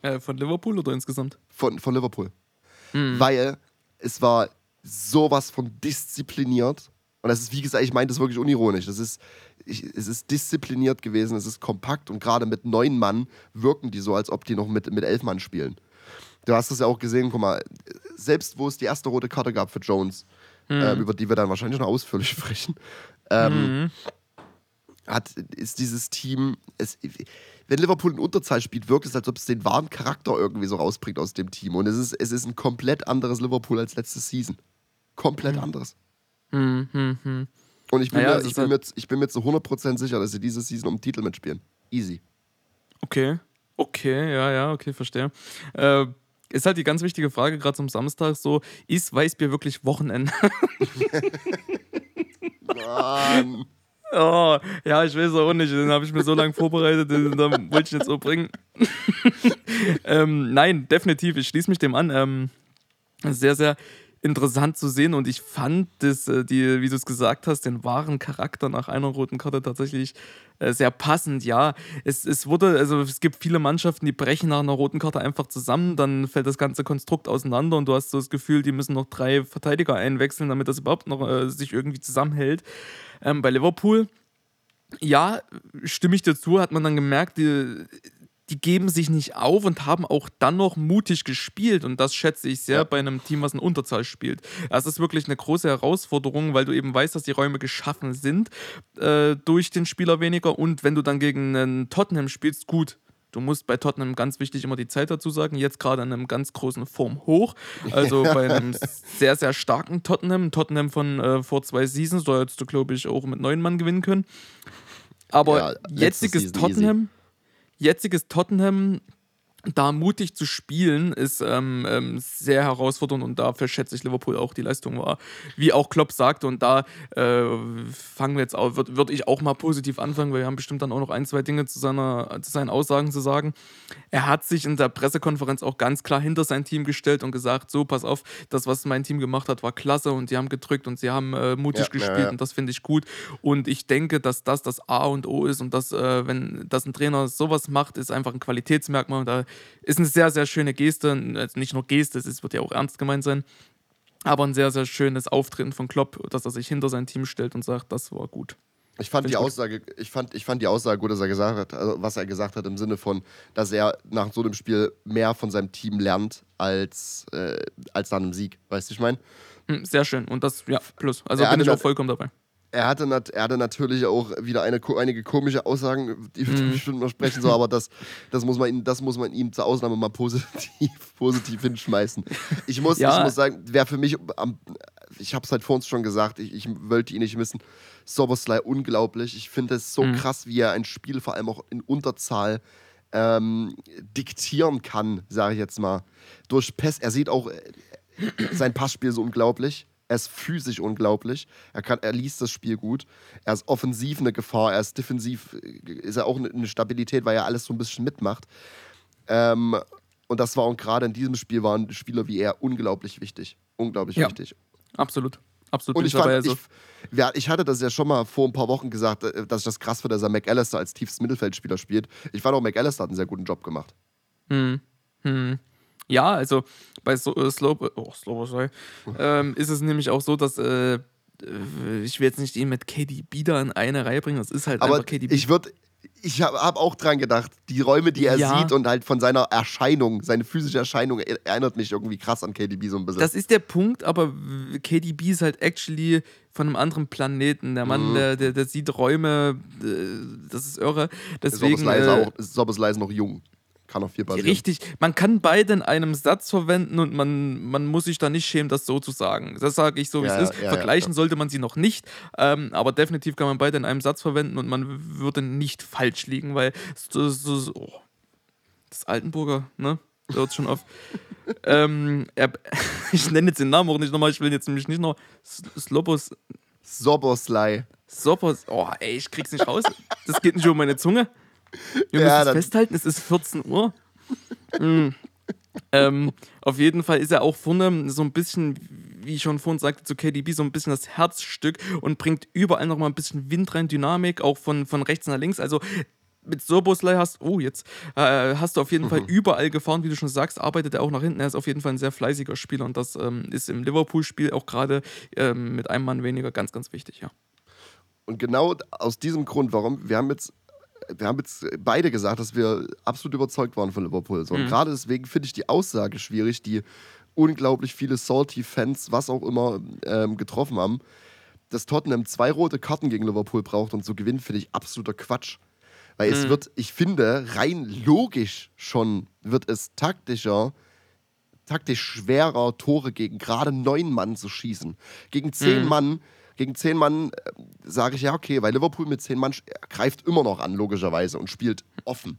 Äh, von Liverpool oder insgesamt? Von, von Liverpool mhm. weil es war sowas von diszipliniert. Und das ist, wie gesagt, ich meine das wirklich unironisch. Das ist, ich, es ist diszipliniert gewesen, es ist kompakt und gerade mit neun Mann wirken die so, als ob die noch mit, mit elf Mann spielen. Du hast es ja auch gesehen, guck mal, selbst wo es die erste rote Karte gab für Jones, mhm. ähm, über die wir dann wahrscheinlich noch ausführlich sprechen, ähm, mhm. hat, ist dieses Team, es, wenn Liverpool in Unterzahl spielt, wirkt es, als ob es den wahren Charakter irgendwie so rausbringt aus dem Team. Und es ist, es ist ein komplett anderes Liverpool als letzte Season. Komplett mhm. anderes. Mhm. mhm. Und ich bin, naja, mir, ich, bin halt mir, ich bin mir zu 100% sicher, dass sie diese Season um den Titel mitspielen. Easy. Okay. Okay, ja, ja, okay, verstehe. Äh, ist halt die ganz wichtige Frage, gerade zum Samstag so, ist Weißbier wirklich Wochenende? Mann. Oh, ja, ich weiß auch nicht. Den habe ich mir so lange vorbereitet, den wollte ich jetzt so bringen. ähm, nein, definitiv, ich schließe mich dem an. Ähm, sehr, sehr interessant zu sehen und ich fand das, äh, die, wie du es gesagt hast, den wahren Charakter nach einer roten Karte tatsächlich äh, sehr passend. Ja, es, es wurde, also es gibt viele Mannschaften, die brechen nach einer roten Karte einfach zusammen, dann fällt das ganze Konstrukt auseinander und du hast so das Gefühl, die müssen noch drei Verteidiger einwechseln, damit das überhaupt noch äh, sich irgendwie zusammenhält. Ähm, bei Liverpool ja, stimme ich dazu, hat man dann gemerkt, die, die geben sich nicht auf und haben auch dann noch mutig gespielt. Und das schätze ich sehr ja. bei einem Team, was in Unterzahl spielt. Das ist wirklich eine große Herausforderung, weil du eben weißt, dass die Räume geschaffen sind äh, durch den Spieler weniger. Und wenn du dann gegen einen Tottenham spielst, gut. Du musst bei Tottenham ganz wichtig immer die Zeit dazu sagen. Jetzt gerade in einem ganz großen Form hoch. Also bei einem sehr, sehr starken Tottenham. Tottenham von äh, vor zwei Seasons. Da hättest du, glaube ich, auch mit neun Mann gewinnen können. Aber ja, jetziges Tottenham. Easy jetziges Tottenham da mutig zu spielen, ist ähm, ähm, sehr herausfordernd und dafür schätze ich Liverpool auch die Leistung war. Wie auch Klopp sagte, und da äh, fangen wir jetzt auch, würde würd ich auch mal positiv anfangen, weil wir haben bestimmt dann auch noch ein, zwei Dinge zu, seiner, zu seinen Aussagen zu sagen. Er hat sich in der Pressekonferenz auch ganz klar hinter sein Team gestellt und gesagt: So, pass auf, das, was mein Team gemacht hat, war klasse und die haben gedrückt und sie haben äh, mutig ja, gespielt ja, ja. und das finde ich gut. Und ich denke, dass das das A und O ist und dass, äh, wenn das ein Trainer sowas macht, ist einfach ein Qualitätsmerkmal. Und da ist eine sehr, sehr schöne Geste. Also nicht nur Geste, es wird ja auch ernst gemeint sein. Aber ein sehr, sehr schönes Auftreten von Klopp, dass er sich hinter sein Team stellt und sagt, das war gut. Ich fand die Aussage, ich fand, ich fand die Aussage gut, dass er gesagt hat, also was er gesagt hat im Sinne von, dass er nach so einem Spiel mehr von seinem Team lernt als, äh, als nach einem Sieg. Weißt du, ich meine? Hm, sehr schön. Und das, ja, plus. Also bin ich auch vollkommen dabei er hatte, nat er hatte natürlich auch wieder eine, einige komische Aussagen, die wir mhm. bestimmt noch sprechen, so, aber das, das, muss man ihm, das muss man ihm zur Ausnahme mal positiv, positiv hinschmeißen. Ich muss, ja. ich muss sagen, wer für mich, ich habe es halt vor uns schon gesagt, ich, ich wollte ihn nicht missen, Soboslai unglaublich. Ich finde es so mhm. krass, wie er ein Spiel vor allem auch in Unterzahl ähm, diktieren kann, sage ich jetzt mal. Durch Pest, er sieht auch äh, sein Passspiel so unglaublich. Er ist physisch unglaublich. Er, kann, er liest das Spiel gut. Er ist offensiv eine Gefahr. Er ist defensiv, ist er auch eine Stabilität, weil er alles so ein bisschen mitmacht. Ähm, und das war und gerade in diesem Spiel waren Spieler wie er unglaublich wichtig. Unglaublich ja, wichtig. Absolut. Absolut. Und ich, fand, also ich, ja, ich hatte das ja schon mal vor ein paar Wochen gesagt, äh, dass ich das krass finde, dass er McAllister als tiefstes Mittelfeldspieler spielt. Ich fand auch, McAllister hat einen sehr guten Job gemacht. Hm. Hm. Ja, also bei so, äh, Slow, oh, Slow ähm, ist es nämlich auch so, dass äh, ich will jetzt nicht ihn mit KDB da in eine Reihe bringen, das ist halt Aber einfach KDB. Ich würde ich habe hab auch dran gedacht, die Räume, die er ja. sieht und halt von seiner Erscheinung, seine physische Erscheinung erinnert mich irgendwie krass an KDB so ein bisschen. Das ist der Punkt, aber KDB ist halt actually von einem anderen Planeten. Der Mann, mhm. der, der, der, sieht Räume, äh, das ist irre. Deswegen, ist Sobbesleise äh, noch jung kann auf vier basieren. Richtig, man kann beide in einem Satz verwenden und man, man muss sich da nicht schämen, das so zu sagen. Das sage ich so, wie ja, es ist. Ja, Vergleichen ja, sollte man sie noch nicht, ähm, aber definitiv kann man beide in einem Satz verwenden und man würde nicht falsch liegen, weil so, so, so oh, das Altenburger, ne? Hört schon auf. ähm, er, ich nenne jetzt den Namen auch nicht nochmal, ich will jetzt nämlich nicht noch Slobos. Soboslai. Sobos. Oh, ey, ich krieg's nicht raus. Das geht nicht um meine Zunge. Wir ja, müssen es festhalten, es ist 14 Uhr. mhm. ähm, auf jeden Fall ist er auch vorne so ein bisschen, wie ich schon vorhin sagte, zu KDB so ein bisschen das Herzstück und bringt überall noch mal ein bisschen Wind rein, Dynamik, auch von, von rechts nach links. Also mit Soboslai hast, oh, jetzt äh, hast du auf jeden mhm. Fall überall gefahren, wie du schon sagst, arbeitet er auch nach hinten. Er ist auf jeden Fall ein sehr fleißiger Spieler und das ähm, ist im Liverpool-Spiel auch gerade ähm, mit einem Mann weniger ganz, ganz wichtig, ja. Und genau aus diesem Grund, warum, wir haben jetzt wir haben jetzt beide gesagt, dass wir absolut überzeugt waren von Liverpool. So. Und mhm. gerade deswegen finde ich die Aussage schwierig, die unglaublich viele Salty-Fans, was auch immer, ähm, getroffen haben. Dass Tottenham zwei rote Karten gegen Liverpool braucht und so gewinnt, finde ich absoluter Quatsch. Weil mhm. es wird, ich finde, rein logisch schon wird es taktischer, taktisch schwerer, Tore gegen gerade neun Mann zu schießen. Gegen zehn mhm. Mann gegen zehn Mann äh, sage ich ja, okay, weil Liverpool mit zehn Mann greift immer noch an, logischerweise, und spielt offen.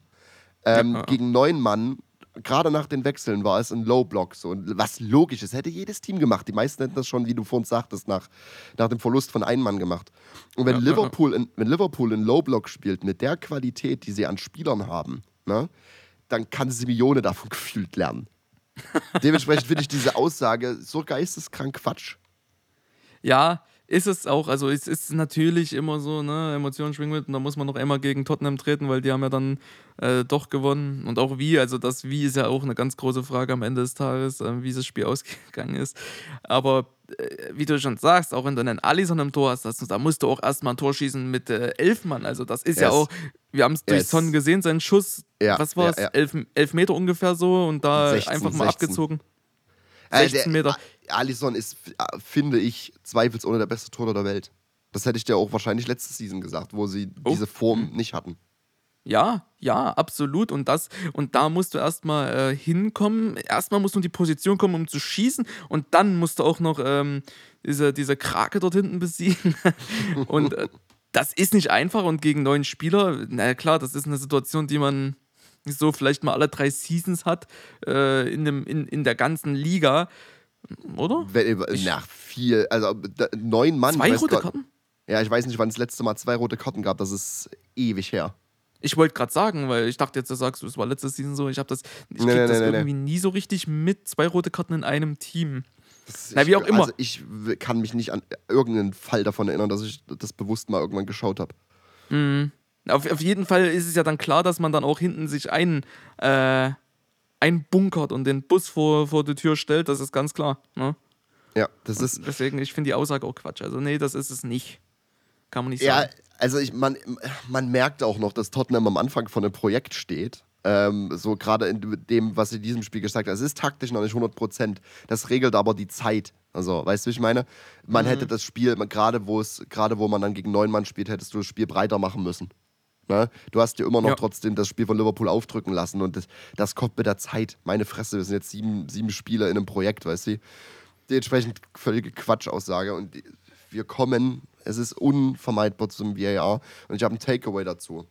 Ähm, ja. Gegen neun Mann, gerade nach den Wechseln, war es ein Low-Block. So, was logisch ist, hätte jedes Team gemacht. Die meisten hätten das schon, wie du vorhin sagtest, nach, nach dem Verlust von einem Mann gemacht. Und wenn, ja, Liverpool, in, wenn Liverpool in Low-Block spielt, mit der Qualität, die sie an Spielern haben, ne, dann kann Simeone davon gefühlt lernen. Dementsprechend finde ich diese Aussage so geisteskrank Quatsch. Ja, ist es auch, also es ist natürlich immer so, ne, Emotionen schwingen mit und da muss man noch einmal gegen Tottenham treten, weil die haben ja dann äh, doch gewonnen und auch wie, also das Wie ist ja auch eine ganz große Frage am Ende des Tages, äh, wie das Spiel ausgegangen ist, aber äh, wie du schon sagst, auch wenn du einen Allison im Tor hast, das, da musst du auch erstmal ein Tor schießen mit äh, elf Mann, also das ist yes. ja auch, wir haben es durch yes. Son gesehen, sein Schuss, ja, was war es, ja, ja. elf, elf Meter ungefähr so und da 16, einfach mal 16. abgezogen. 16 Meter. Alisson ist, äh, finde ich, zweifelsohne der beste Torhüter der Welt. Das hätte ich dir auch wahrscheinlich letzte Season gesagt, wo sie oh. diese Form nicht hatten. Ja, ja, absolut. Und das, und da musst du erstmal äh, hinkommen. Erstmal musst du in die Position kommen, um zu schießen. Und dann musst du auch noch ähm, diese, diese Krake dort hinten besiegen. und äh, das ist nicht einfach. Und gegen neun Spieler, na klar, das ist eine Situation, die man so vielleicht mal alle drei Seasons hat äh, in, dem, in, in der ganzen Liga. Oder? Wenn, nach vier, also neun Mann. Zwei rote Karten? Ja, ich weiß nicht, wann das letzte Mal zwei rote Karten gab. Das ist ewig her. Ich wollte gerade sagen, weil ich dachte jetzt, du sagst, es war letzte Season so. Ich habe das, ich nee, nee, das nee, irgendwie nie so richtig mit. Zwei rote Karten in einem Team. Das, Na, wie auch immer. Also ich kann mich nicht an irgendeinen Fall davon erinnern, dass ich das bewusst mal irgendwann geschaut habe. Mhm. Auf, auf jeden Fall ist es ja dann klar, dass man dann auch hinten sich ein, äh, einbunkert und den Bus vor, vor die Tür stellt, das ist ganz klar. Ne? Ja, das und ist. Deswegen, ich finde die Aussage auch Quatsch. Also, nee, das ist es nicht. Kann man nicht sagen. Ja, also ich, man, man merkt auch noch, dass Tottenham am Anfang von einem Projekt steht. Ähm, so gerade in dem, was in diesem Spiel gesagt hat. Es ist taktisch noch nicht 100 Prozent. Das regelt aber die Zeit. Also, weißt du, wie ich meine? Man mhm. hätte das Spiel, gerade wo es, gerade wo man dann gegen neun Mann spielt, hättest du das Spiel breiter machen müssen. Ne? Du hast dir immer noch ja. trotzdem das Spiel von Liverpool aufdrücken lassen und das, das kommt mit der Zeit. Meine Fresse, wir sind jetzt sieben, sieben Spieler in einem Projekt, weißt du? Dementsprechend völlige Quatschaussage und wir kommen, es ist unvermeidbar zum VAR und ich habe ein Takeaway dazu.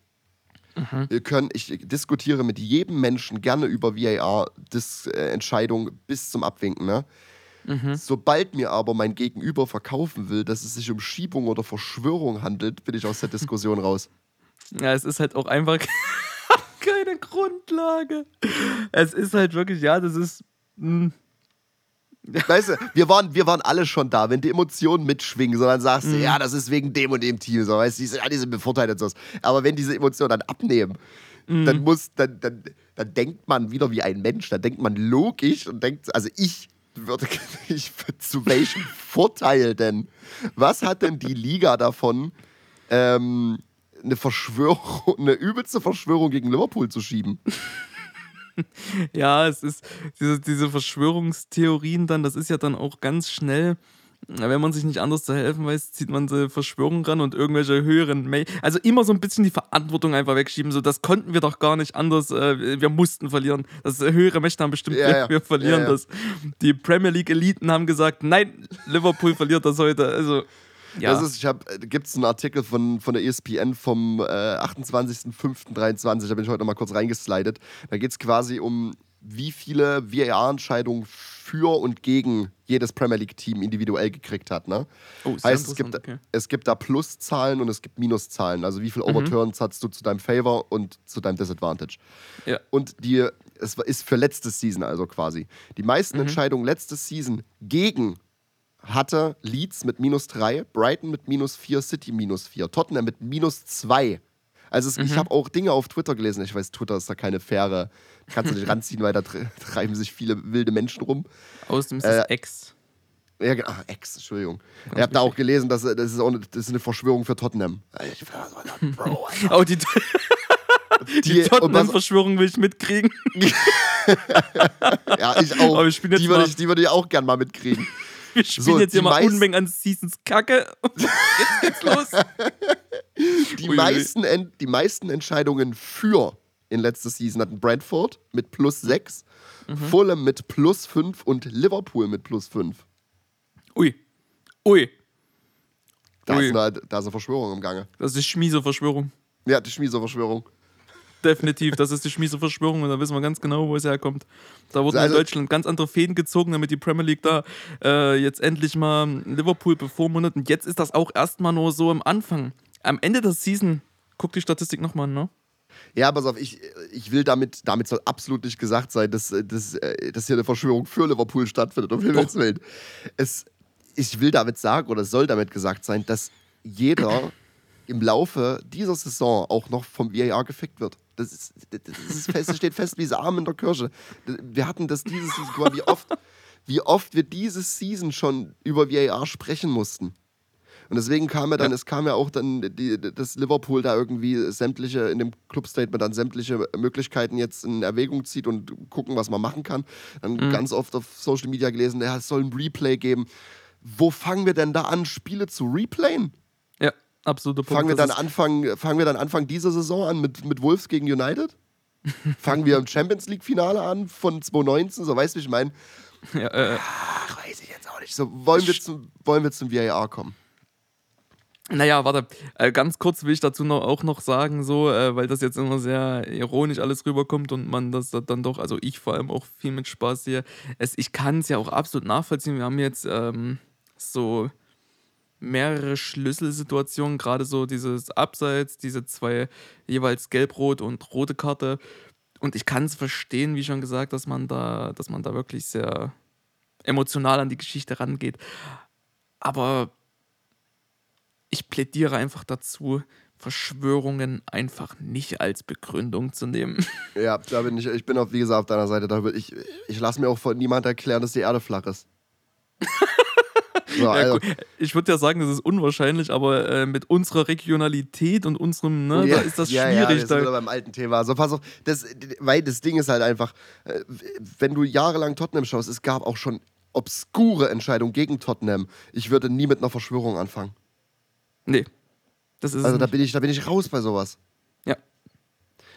Mhm. Wir können, ich diskutiere mit jedem Menschen gerne über VAR-Entscheidungen äh, bis zum Abwinken. Ne? Mhm. Sobald mir aber mein Gegenüber verkaufen will, dass es sich um Schiebung oder Verschwörung handelt, bin ich aus der Diskussion raus. Ja, es ist halt auch einfach keine Grundlage. Es ist halt wirklich, ja, das ist. Mh. Hm. Weißt du, wir waren, wir waren alle schon da, wenn die Emotionen mitschwingen, sondern sagst du, mhm. ja, das ist wegen dem und dem Team, so, weißt du, ja, die sind bevorteilt und so. Aber wenn diese Emotionen dann abnehmen, mhm. dann muss, dann, dann, dann denkt man wieder wie ein Mensch, dann denkt man logisch und denkt, also ich würde, ich, zu welchem Vorteil denn? Was hat denn die Liga davon, ähm, eine Verschwörung, eine übelste Verschwörung gegen Liverpool zu schieben. ja, es ist diese, diese Verschwörungstheorien dann, das ist ja dann auch ganz schnell wenn man sich nicht anders zu helfen weiß, zieht man die Verschwörung ran und irgendwelche höheren Mail. Also immer so ein bisschen die Verantwortung einfach wegschieben. So, das konnten wir doch gar nicht anders. Äh, wir mussten verlieren. Das höhere Mächte haben bestimmt, ja, ja. wir verlieren ja, das. Die Premier League Eliten haben gesagt, nein, Liverpool verliert das heute. Also ja. Das ist, ich habe, gibt es einen Artikel von, von der ESPN vom äh, 28.05.23, da bin ich heute noch mal kurz reingeslidet. Da geht es quasi um, wie viele VAR-Entscheidungen für und gegen jedes Premier League-Team individuell gekriegt hat. Ne? Oh, heißt, es gibt, okay. es gibt da Pluszahlen und es gibt Minuszahlen. Also wie viel mhm. Overturns mhm. hast du zu deinem Favor und zu deinem Disadvantage. Ja. Und die, es ist für letzte Season also quasi. Die meisten mhm. Entscheidungen letzte Season gegen hatte Leeds mit minus 3, Brighton mit minus 4, City minus 4, Tottenham mit minus 2. Also es, mhm. ich habe auch Dinge auf Twitter gelesen. Ich weiß, Twitter ist da keine faire. Kannst du nicht ranziehen, weil da treiben sich viele wilde Menschen rum. Außerdem ist äh, Ex. Ja, genau. Ex, Entschuldigung. Ganz ich habe da auch gelesen, dass das ist, auch eine, das ist eine Verschwörung für Tottenham. Bro, oh, die, die, die Tottenham-Verschwörung will ich mitkriegen. ja, ich auch. Die würde ich, würd ich auch gern mal mitkriegen. Wir spielen so, jetzt hier mal Unmengen an Seasons Kacke. jetzt geht's los. Die, meisten, die meisten Entscheidungen für in letzter Season hatten Bradford mit plus 6, mhm. Fulham mit plus 5 und Liverpool mit plus 5. Ui. Ui. Da, Ui. Ist eine, da ist eine Verschwörung im Gange. Das ist die Schmieso-Verschwörung. Ja, die Schmieso-Verschwörung. Definitiv, das ist die Schmieso-Verschwörung und da wissen wir ganz genau, wo es herkommt. Da wurden also, in Deutschland ganz andere Fäden gezogen, damit die Premier League da äh, jetzt endlich mal Liverpool bevormundet. Und jetzt ist das auch erstmal nur so am Anfang. Am Ende der Season, guck die Statistik nochmal an, ne? Ja, pass auf, ich, ich will damit, damit soll absolut nicht gesagt sein, dass, dass, dass hier eine Verschwörung für Liverpool stattfindet, um Himmels Willen. Es, ich will damit sagen, oder es soll damit gesagt sein, dass jeder im Laufe dieser Saison auch noch vom VAR gefickt wird. Das, ist, das, ist fest, das steht fest wie Samen in der Kirche. Wir hatten das dieses Season, wie oft, wie oft wir diese Season schon über VAR sprechen mussten. Und deswegen kam ja dann, ja. es kam ja auch dann die, das Liverpool da irgendwie sämtliche, in dem Clubstatement dann sämtliche Möglichkeiten jetzt in Erwägung zieht und gucken, was man machen kann. Dann mhm. ganz oft auf Social Media gelesen, ja, es soll ein Replay geben. Wo fangen wir denn da an, Spiele zu replayen? Absolute Punkt. Fangen wir, dann Anfang, fangen wir dann Anfang dieser Saison an mit, mit Wolves gegen United? fangen wir im Champions League-Finale an von 2019? So, weißt du, wie ich meine? Ja, äh, Ach, weiß ich jetzt auch nicht. So, wollen wir zum, wollen wir zum VAR kommen? Naja, warte, äh, ganz kurz will ich dazu noch, auch noch sagen, so, äh, weil das jetzt immer sehr ironisch alles rüberkommt und man das dann doch, also ich vor allem auch viel mit Spaß sehe. Es, ich kann es ja auch absolut nachvollziehen. Wir haben jetzt ähm, so mehrere Schlüsselsituationen, gerade so dieses Abseits, diese zwei jeweils gelb-rot und rote Karte. Und ich kann es verstehen, wie schon gesagt, dass man da, dass man da wirklich sehr emotional an die Geschichte rangeht. Aber ich plädiere einfach dazu, Verschwörungen einfach nicht als Begründung zu nehmen. Ja, da bin ich, ich bin auch, wie gesagt, auf deiner Seite. Ich ich lasse mir auch von niemand erklären, dass die Erde flach ist. So, ja, ich würde ja sagen, das ist unwahrscheinlich, aber äh, mit unserer Regionalität und unserem, ne, ja, da ist das ja, schwierig. Ja, sind beim alten Thema. Also pass auf, das, weil das Ding ist halt einfach, äh, wenn du jahrelang Tottenham schaust, es gab auch schon obskure Entscheidungen gegen Tottenham. Ich würde nie mit einer Verschwörung anfangen. Nee. Das ist also da bin, ich, da bin ich raus bei sowas. Ja.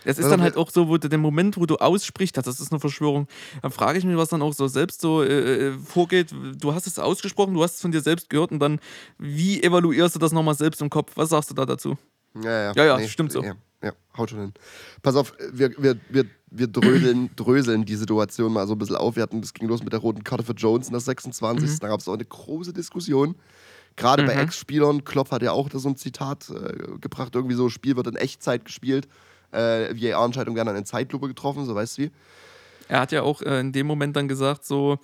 Es ist also, dann halt auch so, wo du den Moment, wo du aussprichst, das ist eine Verschwörung, dann frage ich mich, was dann auch so selbst so äh, äh, vorgeht. Du hast es ausgesprochen, du hast es von dir selbst gehört und dann, wie evaluierst du das nochmal selbst im Kopf? Was sagst du da dazu? Ja, ja. Ja, ja, nee, stimmt so. Ja, ja, haut schon hin. Pass auf, wir, wir, wir, wir dröseln, dröseln die Situation mal so ein bisschen auf. Wir hatten, das ging los mit der roten Karte für Jones in der 26. Mhm. Da gab es auch eine große Diskussion. Gerade mhm. bei Ex-Spielern, Klopp hat ja auch so ein Zitat äh, gebracht, irgendwie so, Spiel wird in Echtzeit gespielt, äh, VAR-Entscheidungen werden dann in Zeitlupe getroffen, so weißt du wie. Er hat ja auch äh, in dem Moment dann gesagt, so,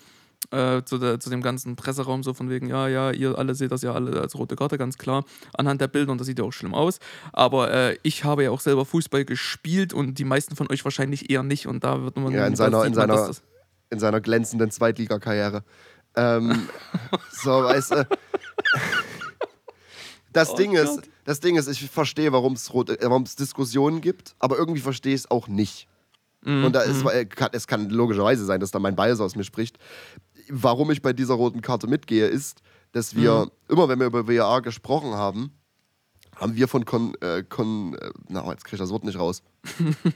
äh, zu, der, zu, dem ganzen Presseraum so von wegen, ja, ja, ihr alle seht das ja alle als rote Karte, ganz klar, anhand der Bilder und das sieht ja auch schlimm aus. Aber äh, ich habe ja auch selber Fußball gespielt und die meisten von euch wahrscheinlich eher nicht und da wird man... Ja, in seiner, in seiner, in seiner glänzenden Zweitligakarriere. Ähm, so, weißt du... Das, oh Ding ist, das Ding ist, ich verstehe, warum es Diskussionen gibt, aber irgendwie verstehe ich es auch nicht. Mm, und da ist, mm. es kann logischerweise sein, dass da mein Bias aus mir spricht. Warum ich bei dieser roten Karte mitgehe, ist, dass wir mm. immer, wenn wir über WAA gesprochen haben, haben wir von Con, äh, Con äh, na, jetzt kriege ich das Wort nicht raus.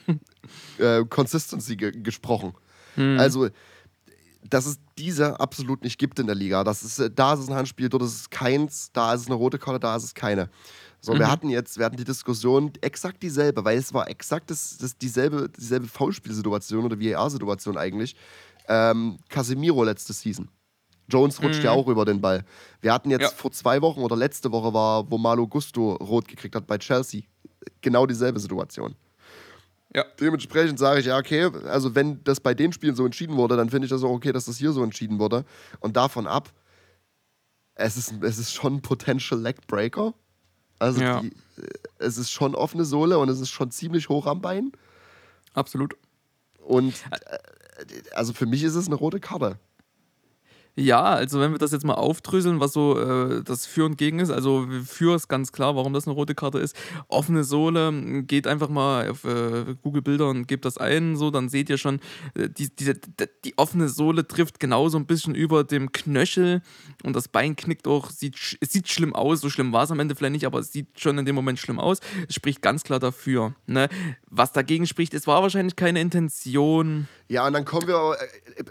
äh, Consistency ge gesprochen. Mhm. Also dass es diese absolut nicht gibt in der Liga. Das ist, äh, da ist es ein Handspiel, dort ist es keins, da ist es eine rote Karte, da ist es keine. So, mhm. wir hatten jetzt, wir hatten die Diskussion exakt dieselbe, weil es war exakt das, das dieselbe, dieselbe Foulspielsituation oder VAR-Situation eigentlich. Ähm, Casemiro letzte Season. Jones rutscht mhm. ja auch über den Ball. Wir hatten jetzt ja. vor zwei Wochen oder letzte Woche war, wo Malo Gusto rot gekriegt hat bei Chelsea. Genau dieselbe Situation. Ja. Dementsprechend sage ich, ja, okay, also wenn das bei den Spielen so entschieden wurde, dann finde ich das auch okay, dass das hier so entschieden wurde. Und davon ab, es ist, es ist schon ein Potential Leg Breaker. Also ja. die, es ist schon offene Sohle und es ist schon ziemlich hoch am Bein. Absolut. Und äh, also für mich ist es eine rote Karte. Ja, also wenn wir das jetzt mal aufdröseln, was so äh, das Für und Gegen ist, also Für ist ganz klar, warum das eine rote Karte ist. Offene Sohle, geht einfach mal auf äh, Google Bilder und gebt das ein, so, dann seht ihr schon, äh, die, die, die offene Sohle trifft genauso ein bisschen über dem Knöchel und das Bein knickt auch, sieht, es sieht schlimm aus, so schlimm war es am Ende vielleicht nicht, aber es sieht schon in dem Moment schlimm aus. Es spricht ganz klar dafür. Ne? Was dagegen spricht, es war wahrscheinlich keine Intention. Ja, und dann kommen wir äh,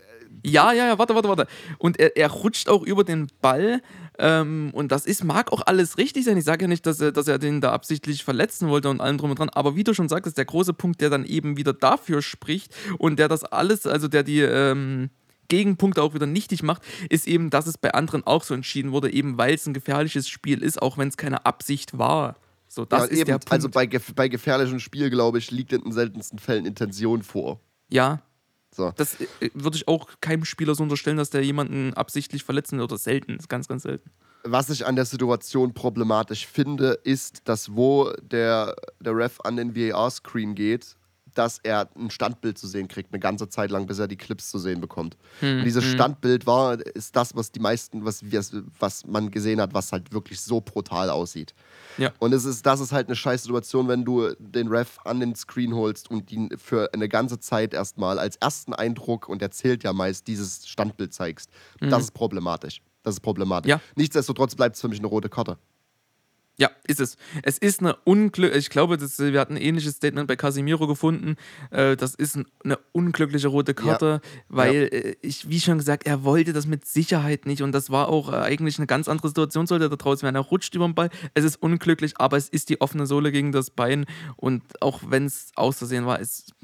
ja, ja, ja, warte, warte, warte. Und er, er rutscht auch über den Ball. Ähm, und das ist, mag auch alles richtig sein. Ich sage ja nicht, dass er, dass er den da absichtlich verletzen wollte und allem drum und dran. Aber wie du schon sagst, ist der große Punkt, der dann eben wieder dafür spricht und der das alles, also der die ähm, Gegenpunkte auch wieder nichtig macht, ist eben, dass es bei anderen auch so entschieden wurde, eben weil es ein gefährliches Spiel ist, auch wenn es keine Absicht war. So, das ja, ist eben. der Punkt. Also bei, bei gefährlichem Spiel, glaube ich, liegt in den seltensten Fällen Intention vor. Ja, so. Das äh, würde ich auch keinem Spieler so unterstellen, dass der jemanden absichtlich verletzen oder selten. Das ist ganz, ganz selten. Was ich an der Situation problematisch finde, ist, dass wo der, der Ref an den VAR-Screen geht, dass er ein Standbild zu sehen kriegt, eine ganze Zeit lang, bis er die Clips zu sehen bekommt. Hm, und dieses hm. Standbild war, ist das, was die meisten, was, was man gesehen hat, was halt wirklich so brutal aussieht. Ja. Und es ist, das ist halt eine scheiß Situation, wenn du den Ref an den Screen holst und ihn für eine ganze Zeit erstmal als ersten Eindruck, und er zählt ja meist, dieses Standbild zeigst. Mhm. Das ist problematisch. Das ist problematisch. Ja. Nichtsdestotrotz bleibt es für mich eine rote Karte. Ja, ist es. Es ist eine unglückliche, ich glaube, das, wir hatten ein ähnliches Statement bei Casimiro gefunden. Äh, das ist eine unglückliche rote Karte, ja. weil, ja. Äh, ich, wie schon gesagt, er wollte das mit Sicherheit nicht und das war auch äh, eigentlich eine ganz andere Situation, sollte er da draußen werden. Er rutscht über den Ball. Es ist unglücklich, aber es ist die offene Sohle gegen das Bein und auch wenn es auszusehen war, ist,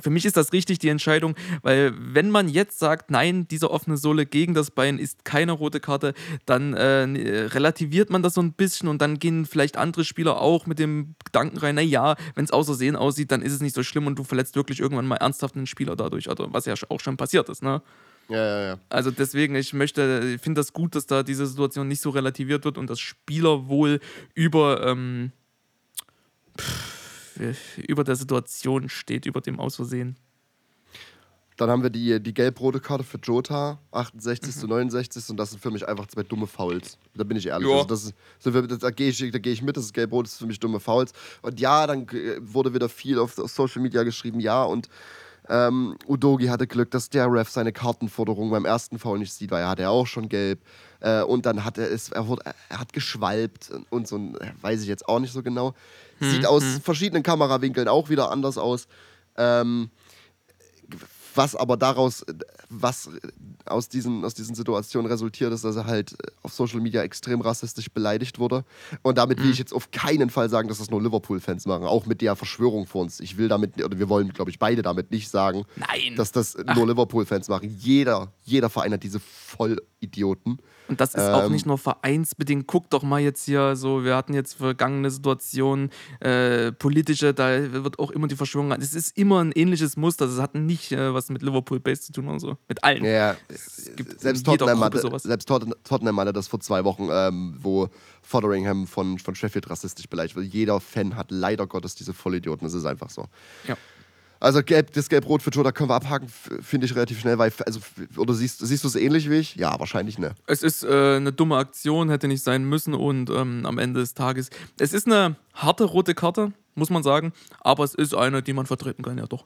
für mich ist das richtig die Entscheidung, weil wenn man jetzt sagt, nein, diese offene Sohle gegen das Bein ist keine rote Karte, dann relativiert man das so ein bisschen und dann geht gehen vielleicht andere Spieler auch mit dem Gedanken rein, naja, wenn es außersehen aussieht, dann ist es nicht so schlimm und du verletzt wirklich irgendwann mal ernsthaft einen Spieler dadurch, also was ja auch schon passiert ist, ne? Ja, ja, ja. Also deswegen, ich möchte, ich finde das gut, dass da diese Situation nicht so relativiert wird und das Spielerwohl über, ähm, pff, über der Situation steht, über dem Ausversehen. Dann haben wir die, die gelb-rote Karte für Jota, 68. zu 69. Und das sind für mich einfach zwei dumme Fouls. Da bin ich ehrlich. Also das ist, da gehe ich, geh ich mit, das ist gelb-rot, das ist für mich dumme Fouls. Und ja, dann wurde wieder viel auf, auf Social Media geschrieben, ja, und ähm, Udogi hatte Glück, dass der Ref seine Kartenforderung beim ersten Foul nicht sieht, weil er hatte ja auch schon gelb. Äh, und dann hat er es, er, wurde, er hat geschwalbt und so, weiß ich jetzt auch nicht so genau. Sieht hm, aus hm. verschiedenen Kamerawinkeln auch wieder anders aus. Ähm, was aber daraus, was aus diesen, aus diesen Situationen resultiert, ist, dass er halt auf Social Media extrem rassistisch beleidigt wurde. Und damit will mhm. ich jetzt auf keinen Fall sagen, dass das nur Liverpool-Fans machen, auch mit der Verschwörung vor uns. Ich will damit, oder wir wollen, glaube ich, beide damit nicht sagen, Nein. dass das nur Liverpool-Fans machen. Jeder, jeder Verein hat diese Vollidioten. Und das ist ähm, auch nicht nur vereinsbedingt. Guck doch mal jetzt hier so, wir hatten jetzt vergangene Situationen, äh, politische, da wird auch immer die Verschwörung. Es ist immer ein ähnliches Muster. Das hat nicht äh, was mit Liverpool Base zu tun oder so. Mit allen. Ja, selbst Tottenham, hatte, selbst Tottenham hatte das vor zwei Wochen, ähm, wo Fotheringham von, von Sheffield rassistisch beleidigt wird. Jeder Fan hat leider Gottes diese Vollidioten. Das ist einfach so. Ja. Also gelb, das Gelb-Rot für Jota können wir abhaken, finde ich relativ schnell, weil, also, oder siehst, siehst du es ähnlich wie ich? Ja, wahrscheinlich ne. Es ist äh, eine dumme Aktion, hätte nicht sein müssen und ähm, am Ende des Tages, es ist eine harte rote Karte, muss man sagen, aber es ist eine, die man vertreten kann, ja doch.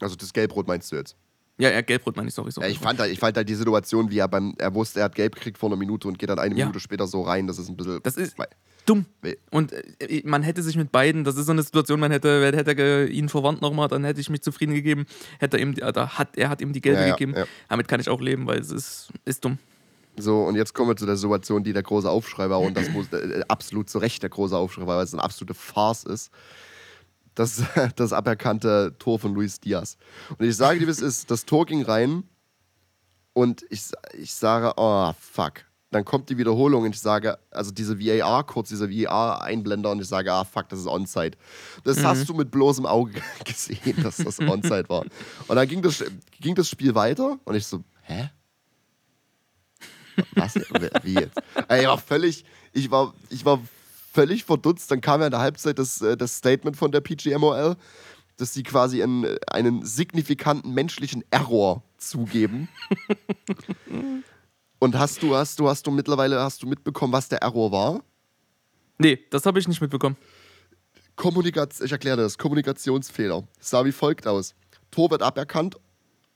Also das Gelb-Rot meinst du jetzt? Ja, ja, gelb-rot meine ich, sorry. sorry ja, ich, fand halt, ich fand halt die Situation, wie er beim, er wusste, er hat gelb gekriegt vor einer Minute und geht dann eine ja. Minute später so rein, das ist ein bisschen. Das ist dumm. Und äh, man hätte sich mit beiden, das ist so eine Situation, man hätte, hätte er ihn verwandt nochmal, dann hätte ich mich zufrieden gegeben. Hätte er ihm, da hat, er hat ihm die gelbe ja, gegeben. Damit kann ich auch leben, weil es ist, ist dumm. So, und jetzt kommen wir zu der Situation, die der große Aufschrei war und das muss äh, absolut zu Recht der große Aufschrei war, weil es eine absolute Farce ist das, das aberkannte Tor von Luis Diaz. Und ich sage dir, es ist, das Tor ging rein und ich, ich sage, oh, fuck. Dann kommt die Wiederholung und ich sage, also diese VAR, kurz dieser VAR-Einblender und ich side, ah, fuck, das ist Onside. Das mhm. hast du mit bloßem Auge gesehen, dass das Onside war. Und dann ging das, ging das Spiel weiter und ich so, hä? Was? Wie jetzt? Ich war völlig, ich war, ich war völlig verdutzt. Dann kam ja in der Halbzeit das, äh, das Statement von der PGMOL, dass sie quasi einen, einen signifikanten menschlichen Error zugeben. Und hast du, hast du, hast du mittlerweile hast du mitbekommen, was der Error war? Nee, das habe ich nicht mitbekommen. Kommunikation, ich erkläre das, Kommunikationsfehler. Es sah wie folgt aus. Tor wird aberkannt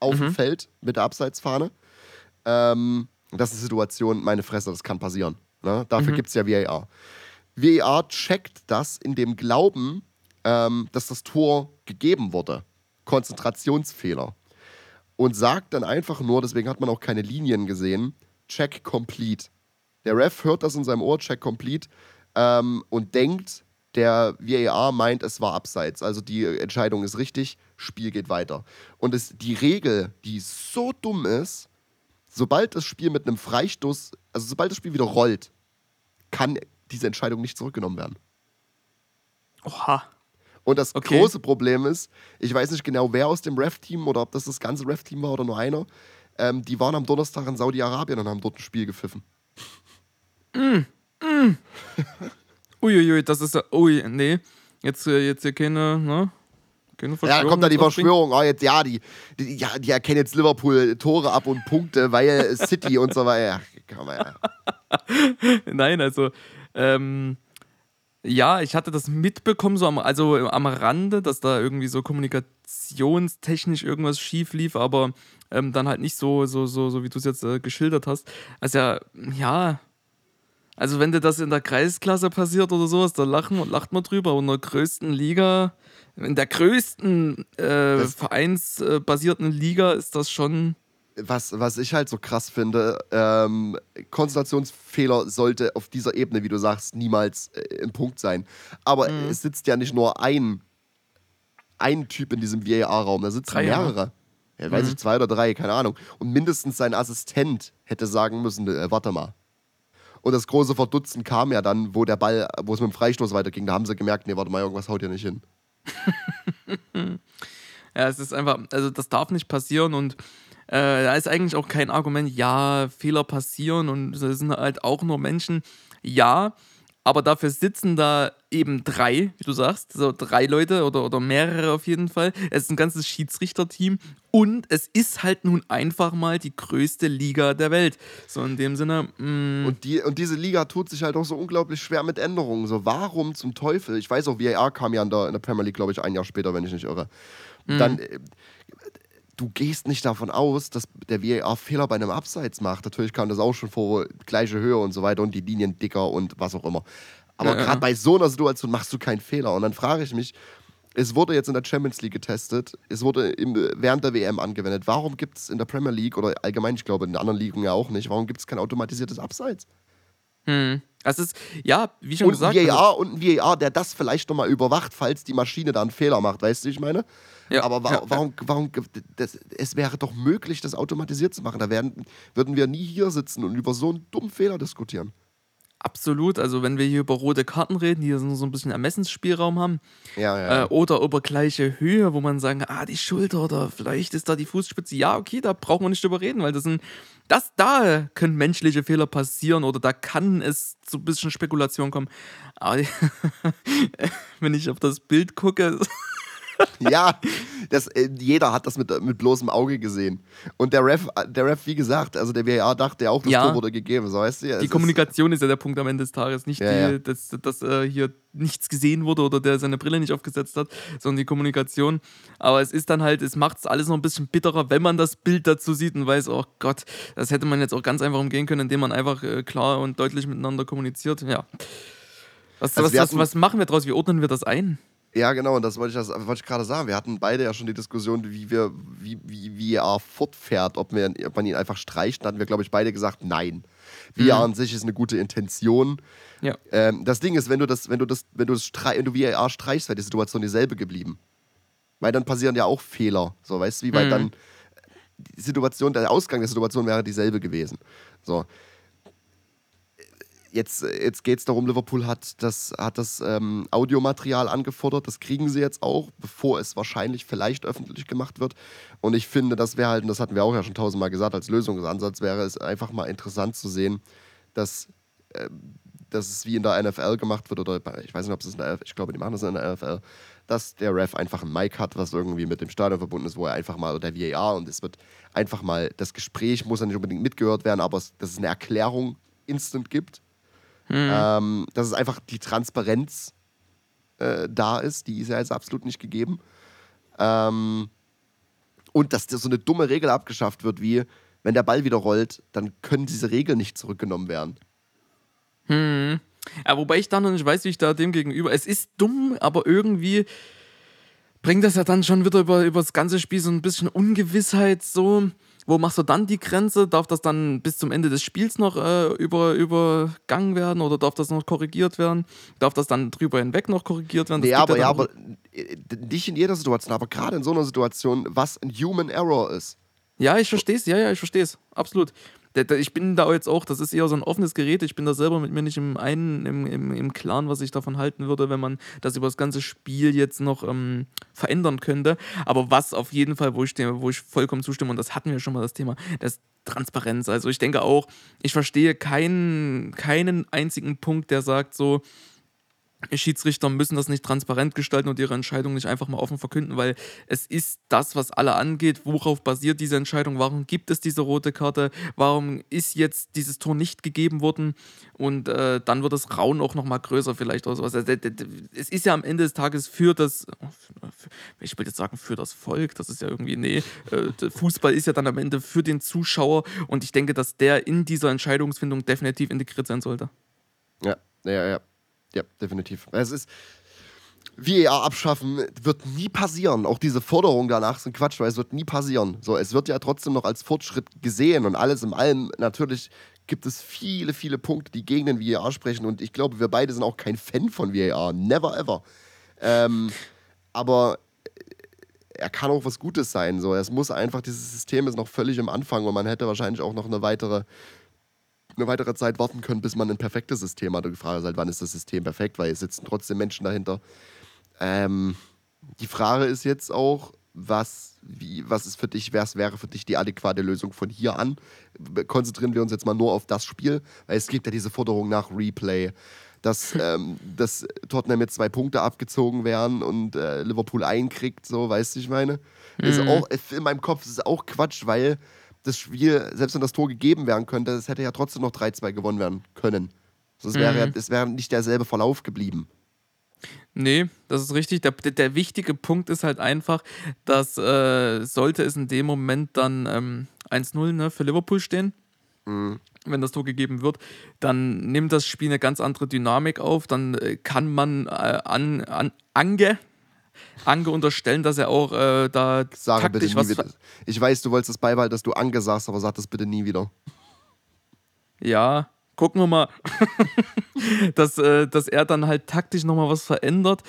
auf mhm. dem Feld mit der Abseitsfahne. Ähm, das ist eine Situation, meine Fresse, das kann passieren. Ne? Dafür mhm. gibt es ja VAR. VAR checkt das in dem Glauben, ähm, dass das Tor gegeben wurde. Konzentrationsfehler. Und sagt dann einfach nur, deswegen hat man auch keine Linien gesehen, check complete. Der Ref hört das in seinem Ohr, check complete, ähm, und denkt, der VAR meint, es war abseits. Also die Entscheidung ist richtig, Spiel geht weiter. Und es, die Regel, die so dumm ist, sobald das Spiel mit einem Freistoß, also sobald das Spiel wieder rollt, kann diese Entscheidung nicht zurückgenommen werden. Oha. Und das okay. große Problem ist, ich weiß nicht genau, wer aus dem Ref-Team oder ob das das ganze Ref-Team war oder nur einer, ähm, die waren am Donnerstag in Saudi-Arabien und haben dort ein Spiel gepfiffen. Mm, mm. Uiuiui, das ist ja. Ui, nee. Jetzt, äh, jetzt hier keine, ne? Keine ja, da kommt da die Verschwörung, oh, jetzt, ja, die, die, ja, die erkennen jetzt Liverpool Tore ab und Punkte, weil City und so weiter. Ja, Nein, also, ähm, ja, ich hatte das mitbekommen, so am, also am Rande, dass da irgendwie so kommunikationstechnisch irgendwas schief lief, aber ähm, dann halt nicht so, so, so, so wie du es jetzt äh, geschildert hast. Also ja, ja, also wenn dir das in der Kreisklasse passiert oder sowas, da lachen, lacht man drüber. Und in der größten Liga, in der größten äh, vereinsbasierten Liga ist das schon. Was, was ich halt so krass finde, ähm, Konzentrationsfehler sollte auf dieser Ebene, wie du sagst, niemals äh, ein Punkt sein. Aber mhm. es sitzt ja nicht nur ein, ein Typ in diesem VAR-Raum, da sitzen drei, mehrere. Ja, mhm. weiß ich, zwei oder drei, keine Ahnung. Und mindestens sein Assistent hätte sagen müssen, äh, warte mal, und das große Verdutzen kam ja dann, wo der Ball, wo es mit dem Freistoß weiterging. Da haben sie gemerkt, nee, warte mal, irgendwas haut hier nicht hin. ja, es ist einfach, also das darf nicht passieren und äh, da ist eigentlich auch kein Argument, ja, Fehler passieren und es sind halt auch nur Menschen. Ja, aber dafür sitzen da eben drei, wie du sagst, so drei Leute oder, oder mehrere auf jeden Fall. Es ist ein ganzes Schiedsrichterteam und es ist halt nun einfach mal die größte Liga der Welt. So in dem Sinne. Mm. Und, die, und diese Liga tut sich halt auch so unglaublich schwer mit Änderungen. So, warum zum Teufel? Ich weiß auch, VAR kam ja in der, in der Premier League, glaube ich, ein Jahr später, wenn ich nicht irre. Mm. Dann. Du gehst nicht davon aus, dass der VAR Fehler bei einem Abseits macht. Natürlich kam das auch schon vor, gleiche Höhe und so weiter und die Linien dicker und was auch immer. Aber ja, gerade ja. bei so einer Situation machst du keinen Fehler. Und dann frage ich mich, es wurde jetzt in der Champions League getestet, es wurde im, während der WM angewendet. Warum gibt es in der Premier League oder allgemein, ich glaube in den anderen Ligen ja auch nicht, warum gibt es kein automatisiertes Abseits? Hm. Das ist, ja, wie schon und gesagt. VAR also, und ein VAR, der das vielleicht nochmal überwacht, falls die Maschine da einen Fehler macht, weißt du, wie ich meine? Ja, Aber wa ja, warum, warum das, es wäre doch möglich, das automatisiert zu machen. Da werden, würden wir nie hier sitzen und über so einen dummen Fehler diskutieren. Absolut. Also, wenn wir hier über rote Karten reden, die so ein bisschen Ermessensspielraum haben, ja, ja. Äh, oder über gleiche Höhe, wo man sagen, ah, die Schulter oder vielleicht ist da die Fußspitze. Ja, okay, da braucht man nicht drüber reden, weil das sind, das, da können menschliche Fehler passieren oder da kann es zu ein bisschen Spekulation kommen. Aber wenn ich auf das Bild gucke, ja, das, äh, jeder hat das mit, mit bloßem Auge gesehen. Und der Ref, der Ref, wie gesagt, also der WR dachte auch, das ja. Tor wurde gegeben. So, weißt du? die Kommunikation ist, ist, ja der Punkt am Ende des Tages. Nicht, ja, die, ja. dass, dass äh, hier nichts gesehen wurde oder der seine Brille nicht aufgesetzt hat, sondern die Kommunikation. Aber es ist dann halt, es macht es alles noch ein bisschen bitterer, wenn man das Bild dazu sieht und weiß, oh Gott, das hätte man jetzt auch ganz einfach umgehen können, indem man einfach äh, klar und deutlich miteinander kommuniziert. Ja. Was, also was, was, was machen wir daraus? Wie ordnen wir das ein? Ja, genau, und das wollte ich, wollte ich gerade sagen. Wir hatten beide ja schon die Diskussion, wie wir, wie, wie, wie er fortfährt, ob, wir, ob man ihn einfach streicht. Da hatten wir, glaube ich, beide gesagt, nein. VR mhm. an sich ist eine gute Intention. Ja. Ähm, das Ding ist, wenn du das, wenn du das, wenn du das wenn du VR streichst, wäre die Situation dieselbe geblieben. Weil dann passieren ja auch Fehler. So, weißt du, wie, weil mhm. dann die Situation, der Ausgang der Situation wäre dieselbe gewesen. So jetzt, jetzt geht es darum, Liverpool hat das, hat das ähm, Audiomaterial angefordert. Das kriegen sie jetzt auch, bevor es wahrscheinlich vielleicht öffentlich gemacht wird. Und ich finde, das wäre halt, und das hatten wir auch ja schon tausendmal gesagt, als Lösungsansatz wäre es einfach mal interessant zu sehen, dass äh, dass es wie in der NFL gemacht wird, oder ich weiß nicht, ob es in der NFL, ich glaube, die machen das in der NFL, dass der Ref einfach ein Mic hat, was irgendwie mit dem Stadion verbunden ist, wo er einfach mal, oder der VAR, und es wird einfach mal, das Gespräch muss ja nicht unbedingt mitgehört werden, aber es, dass es eine Erklärung instant gibt. Mhm. Ähm, dass es einfach die Transparenz äh, da ist, die ist ja jetzt absolut nicht gegeben. Ähm, und dass so eine dumme Regel abgeschafft wird, wie wenn der Ball wieder rollt, dann können diese Regeln nicht zurückgenommen werden. Hm. Ja, wobei ich da noch nicht weiß, wie ich da dem gegenüber. Es ist dumm, aber irgendwie bringt das ja dann schon wieder über, über das ganze Spiel so ein bisschen Ungewissheit so. Wo machst du dann die Grenze? Darf das dann bis zum Ende des Spiels noch äh, über, übergangen werden oder darf das noch korrigiert werden? Darf das dann drüber hinweg noch korrigiert werden? Das nee, aber, ja, aber äh, nicht in jeder Situation, aber gerade in so einer Situation, was ein Human Error ist. Ja, ich verstehe es, ja, ja, ich verstehe es. Absolut ich bin da jetzt auch, das ist eher so ein offenes Gerät. Ich bin da selber mit mir nicht im einen, im, im, im Klaren, was ich davon halten würde, wenn man das über das ganze Spiel jetzt noch ähm, verändern könnte. Aber was auf jeden Fall, wo ich, wo ich vollkommen zustimme, und das hatten wir schon mal das Thema, das Transparenz. Also ich denke auch, ich verstehe keinen, keinen einzigen Punkt, der sagt so, Schiedsrichter müssen das nicht transparent gestalten und ihre Entscheidung nicht einfach mal offen verkünden, weil es ist das, was alle angeht. Worauf basiert diese Entscheidung? Warum gibt es diese rote Karte? Warum ist jetzt dieses Tor nicht gegeben worden? Und äh, dann wird das Rauen auch nochmal größer vielleicht oder sowas. Also, es ist ja am Ende des Tages für das, ich will jetzt sagen für das Volk, das ist ja irgendwie, nee, äh, Fußball ist ja dann am Ende für den Zuschauer und ich denke, dass der in dieser Entscheidungsfindung definitiv integriert sein sollte. Ja, ja, ja. Ja, definitiv. Es ist. VAR abschaffen wird nie passieren. Auch diese Forderungen danach sind Quatsch, weil es wird nie passieren. So, es wird ja trotzdem noch als Fortschritt gesehen und alles in allem. Natürlich gibt es viele, viele Punkte, die gegen den VAR sprechen und ich glaube, wir beide sind auch kein Fan von VAR. Never ever. Ähm, aber er kann auch was Gutes sein. So, es muss einfach, dieses System ist noch völlig im Anfang und man hätte wahrscheinlich auch noch eine weitere eine weitere Zeit warten können, bis man ein perfektes System hat. Und die Frage ist halt, wann ist das System perfekt, weil es sitzen trotzdem Menschen dahinter. Ähm, die Frage ist jetzt auch, was, wie, was ist für dich, was wäre für dich die adäquate Lösung von hier an? Konzentrieren wir uns jetzt mal nur auf das Spiel, weil es gibt ja diese Forderung nach Replay, dass, ähm, dass Tottenham jetzt zwei Punkte abgezogen werden und äh, Liverpool einkriegt, so, weißt du, ich meine? Mhm. Ist auch, in meinem Kopf ist es auch Quatsch, weil das Spiel, selbst wenn das Tor gegeben werden könnte, es hätte ja trotzdem noch 3-2 gewonnen werden können. Also es wäre, mhm. es wäre nicht derselbe Verlauf geblieben. Nee, das ist richtig. Der, der wichtige Punkt ist halt einfach, dass äh, sollte es in dem Moment dann ähm, 1-0 ne, für Liverpool stehen, mhm. wenn das Tor gegeben wird, dann nimmt das Spiel eine ganz andere Dynamik auf. Dann äh, kann man äh, an, an Ange, Ange unterstellen, dass er auch äh, da Sage taktisch was. Wieder. Ich weiß, du wolltest das beibehalten, dass du Ange sagst, aber sag das bitte nie wieder. Ja, gucken wir mal, dass, äh, dass er dann halt taktisch nochmal was verändert.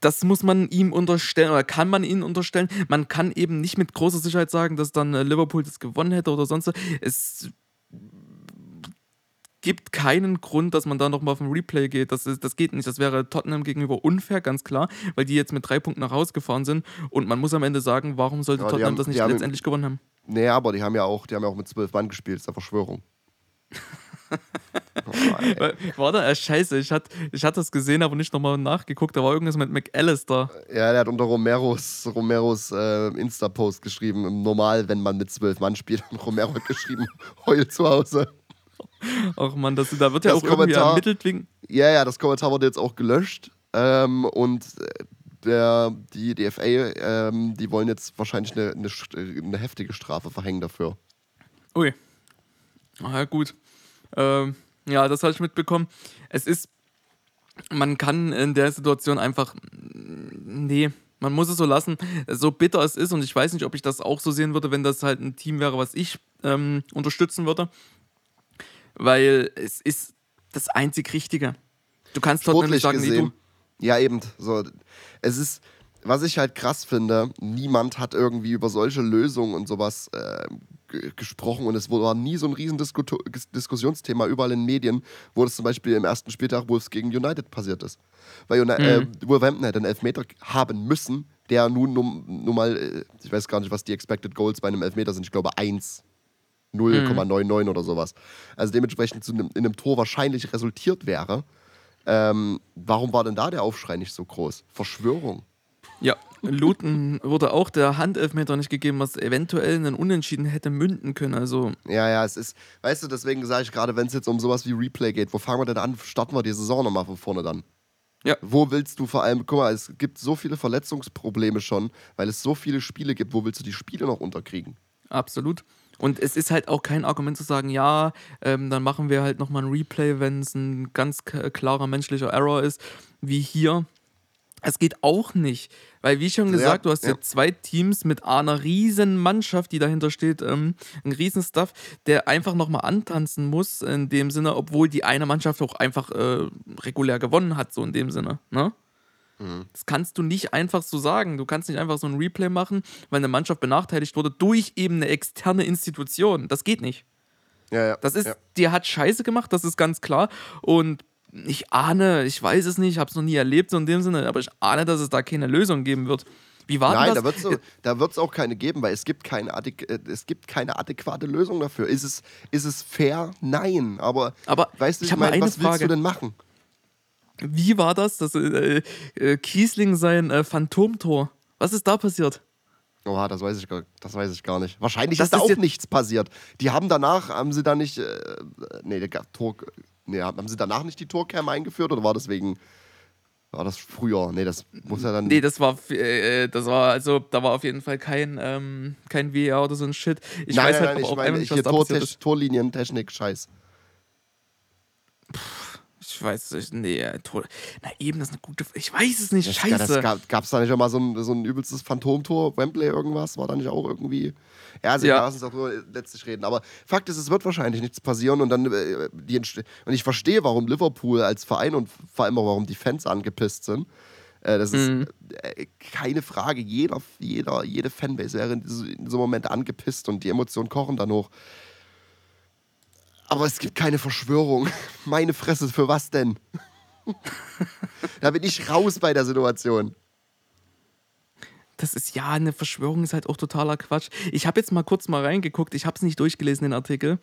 Das muss man ihm unterstellen oder kann man ihn unterstellen. Man kann eben nicht mit großer Sicherheit sagen, dass dann äh, Liverpool das gewonnen hätte oder sonst. Es gibt keinen Grund, dass man da nochmal auf ein Replay geht. Das, ist, das geht nicht. Das wäre Tottenham gegenüber unfair, ganz klar, weil die jetzt mit drei Punkten nach Hause gefahren sind. Und man muss am Ende sagen, warum sollte ja, Tottenham haben, das nicht letztendlich gewonnen haben? Nee, aber die haben ja auch, die haben ja auch mit zwölf Mann gespielt. Das ist eine Verschwörung. oh, Warte, äh, scheiße, ich hatte ich hat das gesehen, aber nicht nochmal nachgeguckt. Da war irgendwas mit McAllister. Ja, der hat unter Romeros, Romeros äh, Insta-Post geschrieben. Normal, wenn man mit zwölf Mann spielt. Und Romero hat geschrieben, heul zu Hause. Ach man, das, da wird ja das auch Kommentar, irgendwie ermittelt wegen. Ja, ja, das Kommentar wurde jetzt auch gelöscht. Ähm, und der, die DFA, ähm, die wollen jetzt wahrscheinlich eine, eine, eine, heftige Strafe verhängen dafür. Ui. Ah, ja, gut. Ähm, ja, das habe ich mitbekommen. Es ist, man kann in der Situation einfach, nee, man muss es so lassen, so bitter es ist. Und ich weiß nicht, ob ich das auch so sehen würde, wenn das halt ein Team wäre, was ich ähm, unterstützen würde weil es ist das einzig Richtige. Du kannst dort nämlich sagen, gesehen, nee, du. Ja, eben. So, es ist, was ich halt krass finde, niemand hat irgendwie über solche Lösungen und sowas äh, gesprochen und es war nie so ein riesen Disku Diskussionsthema überall in den Medien, wo das zum Beispiel im ersten Spieltag Wolves gegen United passiert ist. Weil Uni äh, mhm. äh, Wolverhampton hätte einen Elfmeter haben müssen, der nun, nun, nun mal, äh, ich weiß gar nicht, was die Expected Goals bei einem Elfmeter sind, ich glaube eins 0,99 mhm. oder sowas. Also dementsprechend zu einem, in einem Tor wahrscheinlich resultiert wäre. Ähm, warum war denn da der Aufschrei nicht so groß? Verschwörung. Ja, Luton wurde auch der Handelfmeter nicht gegeben, was eventuell einen Unentschieden hätte münden können. Also ja, ja, es ist, weißt du, deswegen sage ich gerade, wenn es jetzt um sowas wie Replay geht, wo fangen wir denn an? Starten wir die Saison nochmal von vorne dann. Ja. Wo willst du vor allem, guck mal, es gibt so viele Verletzungsprobleme schon, weil es so viele Spiele gibt, wo willst du die Spiele noch unterkriegen? Absolut. Und es ist halt auch kein Argument zu sagen, ja, ähm, dann machen wir halt nochmal ein Replay, wenn es ein ganz klarer menschlicher Error ist, wie hier. Es geht auch nicht, weil wie schon gesagt, ja, du hast ja. zwei Teams mit einer riesen Mannschaft, die dahinter steht, ähm, ein riesen Stuff, der einfach nochmal antanzen muss, in dem Sinne, obwohl die eine Mannschaft auch einfach äh, regulär gewonnen hat, so in dem Sinne, ne? Mhm. Das kannst du nicht einfach so sagen. Du kannst nicht einfach so ein Replay machen, weil eine Mannschaft benachteiligt wurde durch eben eine externe Institution. Das geht nicht. Ja, ja. Das ist, ja. die hat Scheiße gemacht, das ist ganz klar. Und ich ahne, ich weiß es nicht, habe es noch nie erlebt so in dem Sinne, aber ich ahne, dass es da keine Lösung geben wird. Wie war Nein, das? da wird es auch keine geben, weil es gibt keine, äh, es gibt keine adäquate Lösung dafür. Ist es, ist es fair? Nein. Aber, aber weißt du, ich, ich meine, was Frage. willst du denn machen? Wie war das, dass äh, äh, Kiesling sein äh, Phantomtor? Was ist da passiert? Oh, das weiß ich, das weiß ich gar nicht. Wahrscheinlich das ist da auch nichts passiert. Die haben danach, haben sie da nicht, äh, nee, der Tor, nee, haben sie danach nicht die Torcam eingeführt oder war das wegen, war das früher? Nee, das muss ja dann. Nee, das war, äh, das war, also, da war auf jeden Fall kein, ähm, kein VR oder so ein Shit. Ich nein, weiß nein, halt nein, ich auch meine, nicht, was hier Tor Torlinientechnik, Scheiß. Puh ich weiß nicht. Nee, Tor. Na eben, das ist eine gute. Ich weiß es nicht. Das, Scheiße. gab es da nicht auch mal so ein, so ein übelstes Phantomtor, Wembley irgendwas? War da nicht auch irgendwie. Ja, also ja. lass uns auch nur letztlich reden. Aber Fakt ist, es wird wahrscheinlich nichts passieren und dann äh, die und ich verstehe, warum Liverpool als Verein und vor allem auch warum die Fans angepisst sind. Äh, das ist mhm. äh, keine Frage. Jeder, jeder, jede Fanbase wäre in, in so einem Moment angepisst und die Emotionen kochen dann hoch. Aber es gibt keine Verschwörung. Meine Fresse, für was denn? da bin ich raus bei der Situation. Das ist ja, eine Verschwörung ist halt auch totaler Quatsch. Ich habe jetzt mal kurz mal reingeguckt, ich habe es nicht durchgelesen, den Artikel.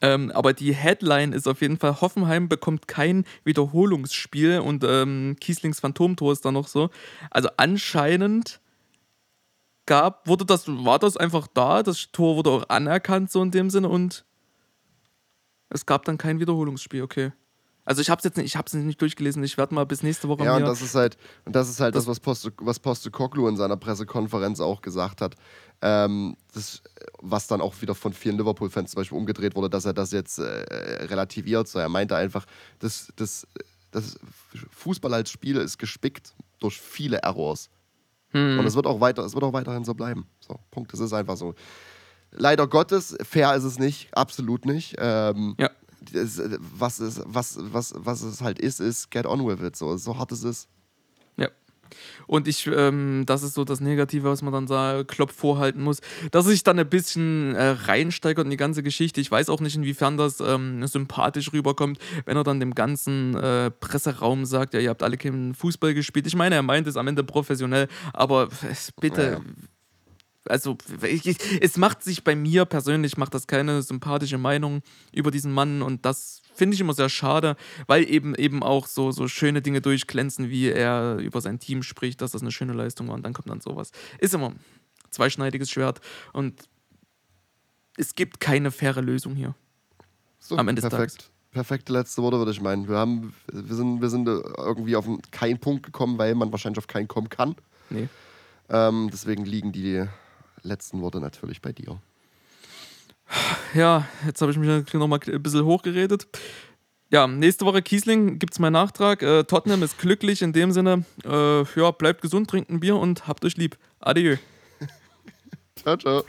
Ähm, aber die Headline ist auf jeden Fall: Hoffenheim bekommt kein Wiederholungsspiel und ähm, Kieslings Phantomtor ist da noch so. Also anscheinend gab, wurde das, war das einfach da, das Tor wurde auch anerkannt, so in dem Sinne und es gab dann kein Wiederholungsspiel, okay. Also ich habe es jetzt nicht, ich hab's nicht durchgelesen. Ich werde mal bis nächste Woche. Ja, und das ist halt, und das ist halt das, das was Poste, was Poste Koglu in seiner Pressekonferenz auch gesagt hat. Ähm, das, was dann auch wieder von vielen Liverpool-Fans zum Beispiel umgedreht wurde, dass er das jetzt äh, relativiert. So, er meinte einfach, das, das, das Fußball als Spiel ist gespickt durch viele Errors. Hm. Und es wird auch weiter, es wird auch weiterhin so bleiben. So, Punkt. Es ist einfach so. Leider Gottes, fair ist es nicht, absolut nicht. Ähm, ja. Das, was, ist, was, was, was es halt ist, ist get on with it. So, so hart es ist. Ja. Und ich, ähm, das ist so das Negative, was man dann sagt, Klopf vorhalten muss, dass sich dann ein bisschen äh, reinsteigert in die ganze Geschichte. Ich weiß auch nicht, inwiefern das ähm, sympathisch rüberkommt, wenn er dann dem ganzen äh, Presseraum sagt, ja, ihr habt alle keinen Fußball gespielt. Ich meine, er meint es am Ende professionell, aber äh, bitte, ja also ich, es macht sich bei mir persönlich, macht das keine sympathische Meinung über diesen Mann und das finde ich immer sehr schade, weil eben eben auch so, so schöne Dinge durchglänzen, wie er über sein Team spricht, dass das eine schöne Leistung war und dann kommt dann sowas. Ist immer ein zweischneidiges Schwert und es gibt keine faire Lösung hier. So, am Ende perfekt. des Tages. Perfekte letzte Worte würde ich meinen. Wir, haben, wir, sind, wir sind irgendwie auf keinen Punkt gekommen, weil man wahrscheinlich auf keinen kommen kann. Nee. Ähm, deswegen liegen die letzten Worte natürlich bei dir. Ja, jetzt habe ich mich noch mal ein bisschen hochgeredet. Ja, nächste Woche Kiesling gibt es meinen Nachtrag. Äh, Tottenham ist glücklich in dem Sinne. Äh, ja, bleibt gesund, trinkt ein Bier und habt euch lieb. Adieu. ciao, ciao.